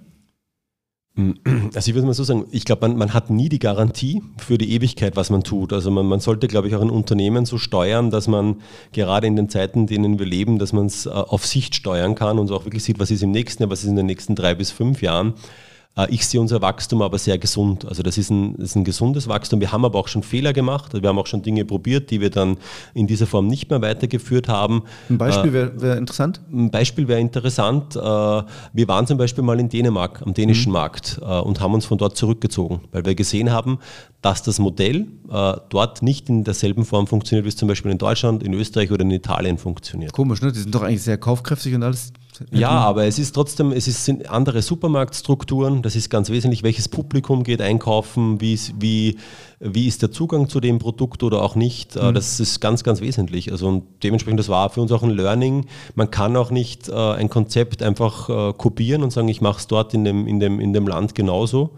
Also ich würde mal so sagen, ich glaube, man, man hat nie die Garantie für die Ewigkeit, was man tut. Also man, man sollte, glaube ich, auch ein Unternehmen so steuern, dass man gerade in den Zeiten, in denen wir leben, dass man es äh, auf Sicht steuern kann und so auch wirklich sieht, was ist im nächsten Jahr, was ist in den nächsten drei bis fünf Jahren. Äh, Ich sehe unser Wachstum aber sehr gesund. Also das ist ein, das ist ein gesundes Wachstum. Wir haben aber auch schon Fehler gemacht. Wir haben auch schon Dinge probiert, die wir dann in dieser Form nicht mehr weitergeführt haben. Ein Beispiel wäre wär interessant. Ein Beispiel wäre interessant. äh, Wir waren zum Beispiel mal in Dänemark, am dänischen Markt äh, und haben uns von dort zurückgezogen, weil wir gesehen haben, dass das Modell äh, dort nicht in derselben Form funktioniert, wie es zum Beispiel in Deutschland, in Österreich oder in Italien funktioniert. Komisch, ne? Die sind doch eigentlich sehr kaufkräftig und alles. Ja, aber es ist trotzdem, es ist, sind andere Supermarktstrukturen, das ist ganz wesentlich, welches Publikum geht einkaufen, wie, ist- wie, wie ist der Zugang zu dem Produkt oder auch nicht, Äh, das ist ganz, ganz wesentlich. Also und dementsprechend, das war für uns auch ein Learning. Man kann auch nicht äh, ein Konzept einfach äh, kopieren und sagen, ich mache es dort in dem, in, dem, in dem Land genauso.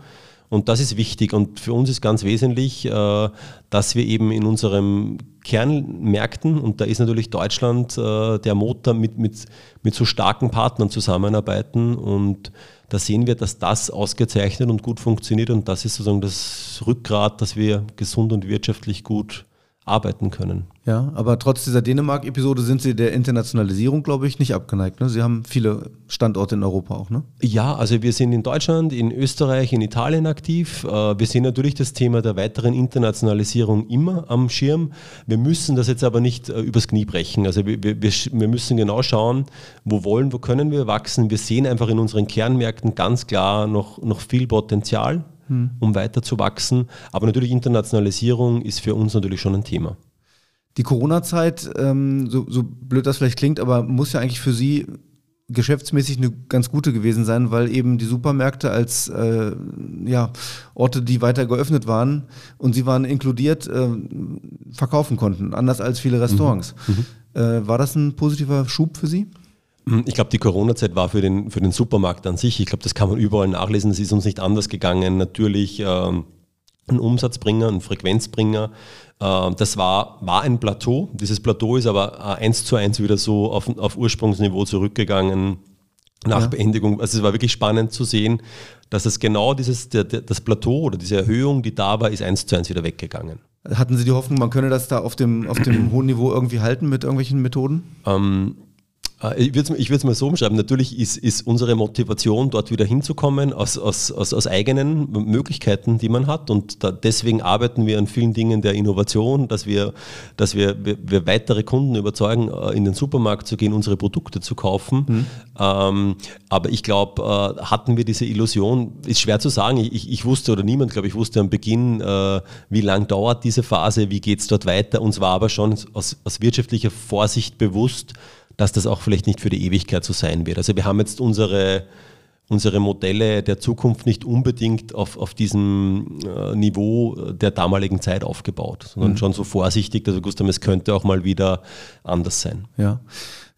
Und das ist wichtig. Und für uns ist ganz wesentlich, äh, dass wir eben in unserem Kernmärkten, und da ist natürlich Deutschland äh, der Motor, mit, mit, mit so starken Partnern zusammenarbeiten. Und da sehen wir, dass das ausgezeichnet und gut funktioniert. Und das ist sozusagen das Rückgrat, dass wir gesund und wirtschaftlich gut arbeiten können. Ja, aber trotz dieser Dänemark-Episode sind Sie der Internationalisierung, glaube ich, nicht abgeneigt. Ne? Sie haben viele Standorte in Europa auch, ne? Ja, also wir sind in Deutschland, in Österreich, in Italien aktiv. Äh, wir sehen natürlich das Thema der weiteren Internationalisierung immer am Schirm. Wir müssen das jetzt aber nicht äh, übers Knie brechen. Also wir, wir, wir müssen genau schauen, wo wollen, wo können wir wachsen. Wir sehen einfach in unseren Kernmärkten ganz klar noch, noch viel Potenzial hm. um weiter zu wachsen. Aber natürlich Internationalisierung ist für uns natürlich schon ein Thema. Die Corona-Zeit, ähm, so, so blöd das vielleicht klingt, aber muss ja eigentlich für Sie geschäftsmäßig eine ganz gute gewesen sein, weil eben die Supermärkte als äh, ja, Orte, die weiter geöffnet waren und sie waren inkludiert, äh, verkaufen konnten, anders als viele Restaurants. Mhm. Mhm. Äh, war das ein positiver Schub für Sie? Hm, ich glaube, die Corona-Zeit war für den, für den Supermarkt an sich, ich glaube, das kann man überall nachlesen, es ist uns nicht anders gegangen. Natürlich ähm, ein Umsatzbringer, ein Frequenzbringer. Äh, das war, war ein Plateau. Dieses Plateau ist aber äh, eins zu eins wieder so auf, auf Ursprungsniveau zurückgegangen nach ja. Beendigung. Also es war wirklich spannend zu sehen, dass es genau dieses, der, der, das Plateau oder diese Erhöhung, die da war, ist eins zu eins wieder weggegangen. Hatten Sie die Hoffnung, man könne das da auf dem, auf dem hohen Niveau irgendwie halten mit irgendwelchen Methoden? Ähm, äh, ich würde es mal so umschreiben. Natürlich ist, ist unsere Motivation, dort wieder hinzukommen, aus, aus, aus, aus eigenen Möglichkeiten, die man hat. Und da, deswegen arbeiten wir an vielen Dingen der Innovation, dass wir, dass wir, wir, wir weitere Kunden überzeugen, äh, in den Supermarkt zu gehen, unsere Produkte zu kaufen. Mhm. Ähm, aber ich glaube, äh, hatten wir diese Illusion, ist schwer zu sagen. Ich, ich wusste oder niemand, glaube ich, wusste am Beginn, äh, wie lang dauert diese Phase, wie geht es dort weiter. Uns war aber schon aus, aus wirtschaftlicher Vorsicht bewusst, dass das auch vielleicht nicht für die Ewigkeit so sein wird. Also wir haben jetzt unsere, unsere Modelle der Zukunft nicht unbedingt auf, auf diesem äh, Niveau der damaligen Zeit aufgebaut, sondern mhm. schon so vorsichtig, dass wir gewusst haben, es könnte auch mal wieder anders sein. Ja.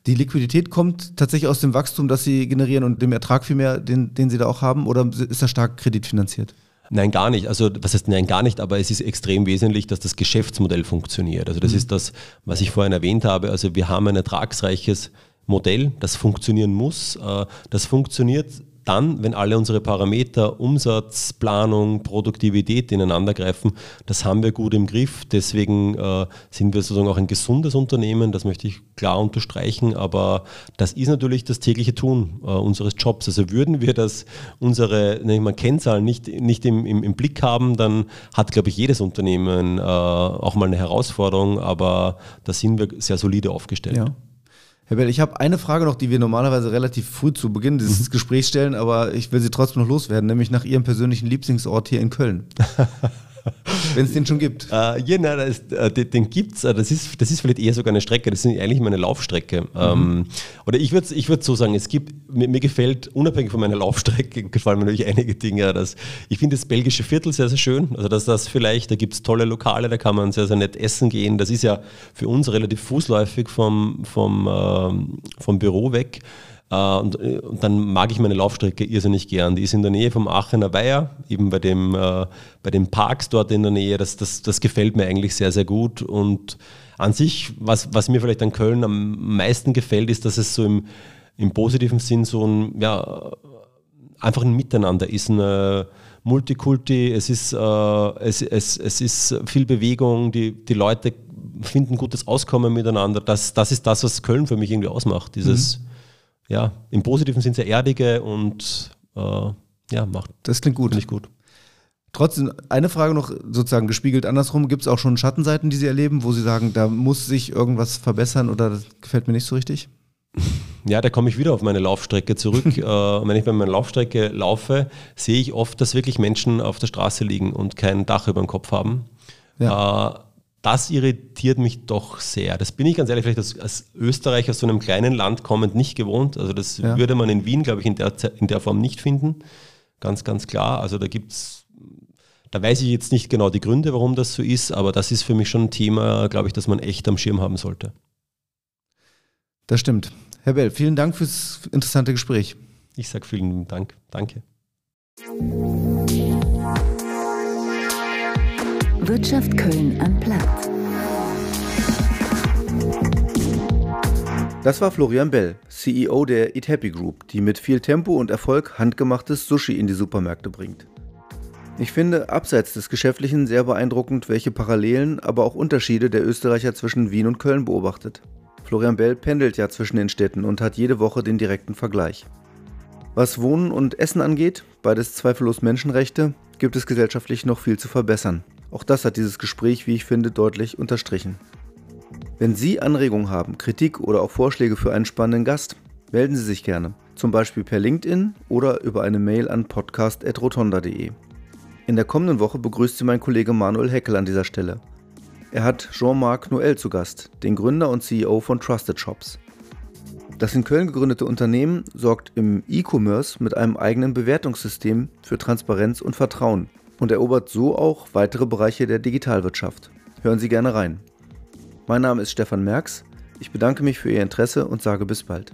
Die Liquidität kommt tatsächlich aus dem Wachstum, das Sie generieren und dem Ertrag vielmehr, den, den Sie da auch haben, oder ist das stark kreditfinanziert? Nein, gar nicht. Also was heißt nein, gar nicht, aber es ist extrem wesentlich, dass das Geschäftsmodell funktioniert. Also das mhm. ist das, was ich vorhin erwähnt habe. Also wir haben ein ertragsreiches Modell, das funktionieren muss. Äh, das funktioniert dann, wenn alle unsere Parameter, Umsatz, Planung, Produktivität ineinandergreifen, das haben wir gut im Griff. Deswegen äh, sind wir sozusagen auch ein gesundes Unternehmen, das möchte ich klar unterstreichen, aber das ist natürlich das tägliche Tun äh, unseres Jobs. Also würden wir das, unsere mal, Kennzahlen nicht, nicht im, im, im, Blick haben, dann hat, glaube ich, jedes Unternehmen äh, auch mal eine Herausforderung, aber da sind wir sehr solide aufgestellt. Ja. Herr Bell, ich habe eine Frage noch, die wir normalerweise relativ früh zu Beginn dieses mhm. Gesprächs stellen, aber ich will sie trotzdem noch loswerden, nämlich nach Ihrem persönlichen Lieblingsort hier in Köln. Wenn es den schon gibt. Äh, ja, nein, das, äh, den, den gibt es. Äh, das ist, das ist vielleicht eher sogar eine Strecke. Das ist eigentlich meine Laufstrecke. Mhm. Ähm, oder ich würde ich würd so sagen, es gibt, mir, mir, gefällt, unabhängig von meiner Laufstrecke, gefallen mir natürlich einige Dinge. Dass, ich finde das belgische Viertel sehr, sehr schön. Also, dass das vielleicht, da gibt es tolle Lokale, da kann man sehr, sehr nett essen gehen. Das ist ja für uns relativ fußläufig vom, vom, ähm, vom Büro weg. Äh, und, äh, und, dann mag ich meine Laufstrecke irrsinnig gern. Die ist in der Nähe vom Aachener Weiher, eben bei, dem, äh, bei den Parks dort in der Nähe. Das, das, das gefällt mir eigentlich sehr, sehr gut. Und an sich, was, was mir vielleicht an Köln am meisten gefällt, ist, dass es so im, im positiven Sinn so ein, ja, einfach ein Miteinander ist. Eine Multikulti, es ist, äh, es, es, es ist viel Bewegung, die, die Leute finden gutes Auskommen miteinander. Das, das ist das, was Köln für mich irgendwie ausmacht. Dieses. Mhm ja, im Positiven sind sehr erdige und äh, ja, macht. Das klingt gut. Finde gut. Trotzdem, eine Frage noch sozusagen gespiegelt andersrum. Gibt es auch schon Schattenseiten, die Sie erleben, wo Sie sagen, da muss sich irgendwas verbessern oder das gefällt mir nicht so richtig? Ja, da komme ich wieder auf meine Laufstrecke zurück. äh, wenn ich bei meiner Laufstrecke laufe, sehe ich oft, dass wirklich Menschen auf der Straße liegen und kein Dach über dem Kopf haben. Ja. Äh, das irritiert mich doch sehr. Das bin ich ganz ehrlich, vielleicht als, als Österreicher aus so einem kleinen Land kommend nicht gewohnt. Also das ja. würde man in Wien, glaube ich, in der, in der Form nicht finden. Ganz, ganz klar. Also da gibt es, da weiß ich jetzt nicht genau die Gründe, warum das so ist, aber das ist für mich schon ein Thema, glaube ich, das man echt am Schirm haben sollte. Das stimmt. Herr Bell, vielen Dank fürs interessante Gespräch. Ich sage vielen Dank. Danke. Wirtschaft Köln am Platz. Das war Florian Bell, CEO der Eat Happy Group, die mit viel Tempo und Erfolg handgemachtes Sushi in die Supermärkte bringt. Ich finde abseits des Geschäftlichen sehr beeindruckend, welche Parallelen, aber auch Unterschiede der Österreicher zwischen Wien und Köln beobachtet. Florian Bell pendelt ja zwischen den Städten und hat jede Woche den direkten Vergleich. Was Wohnen und Essen angeht, beides zweifellos Menschenrechte, gibt es gesellschaftlich noch viel zu verbessern. Auch das hat dieses Gespräch, wie ich finde, deutlich unterstrichen. Wenn Sie Anregungen haben, Kritik oder auch Vorschläge für einen spannenden Gast, melden Sie sich gerne, zum Beispiel per LinkedIn oder über eine Mail an podcast.rotonda.de. In der kommenden Woche begrüßt Sie mein Kollege Manuel Heckel an dieser Stelle. Er hat Jean-Marc Noël zu Gast, den Gründer und CEO von Trusted Shops. Das in Köln gegründete Unternehmen sorgt im E-Commerce mit einem eigenen Bewertungssystem für Transparenz und Vertrauen und erobert so auch weitere Bereiche der Digitalwirtschaft. Hören Sie gerne rein. Mein Name ist Stefan Merks. Ich bedanke mich für Ihr Interesse und sage bis bald.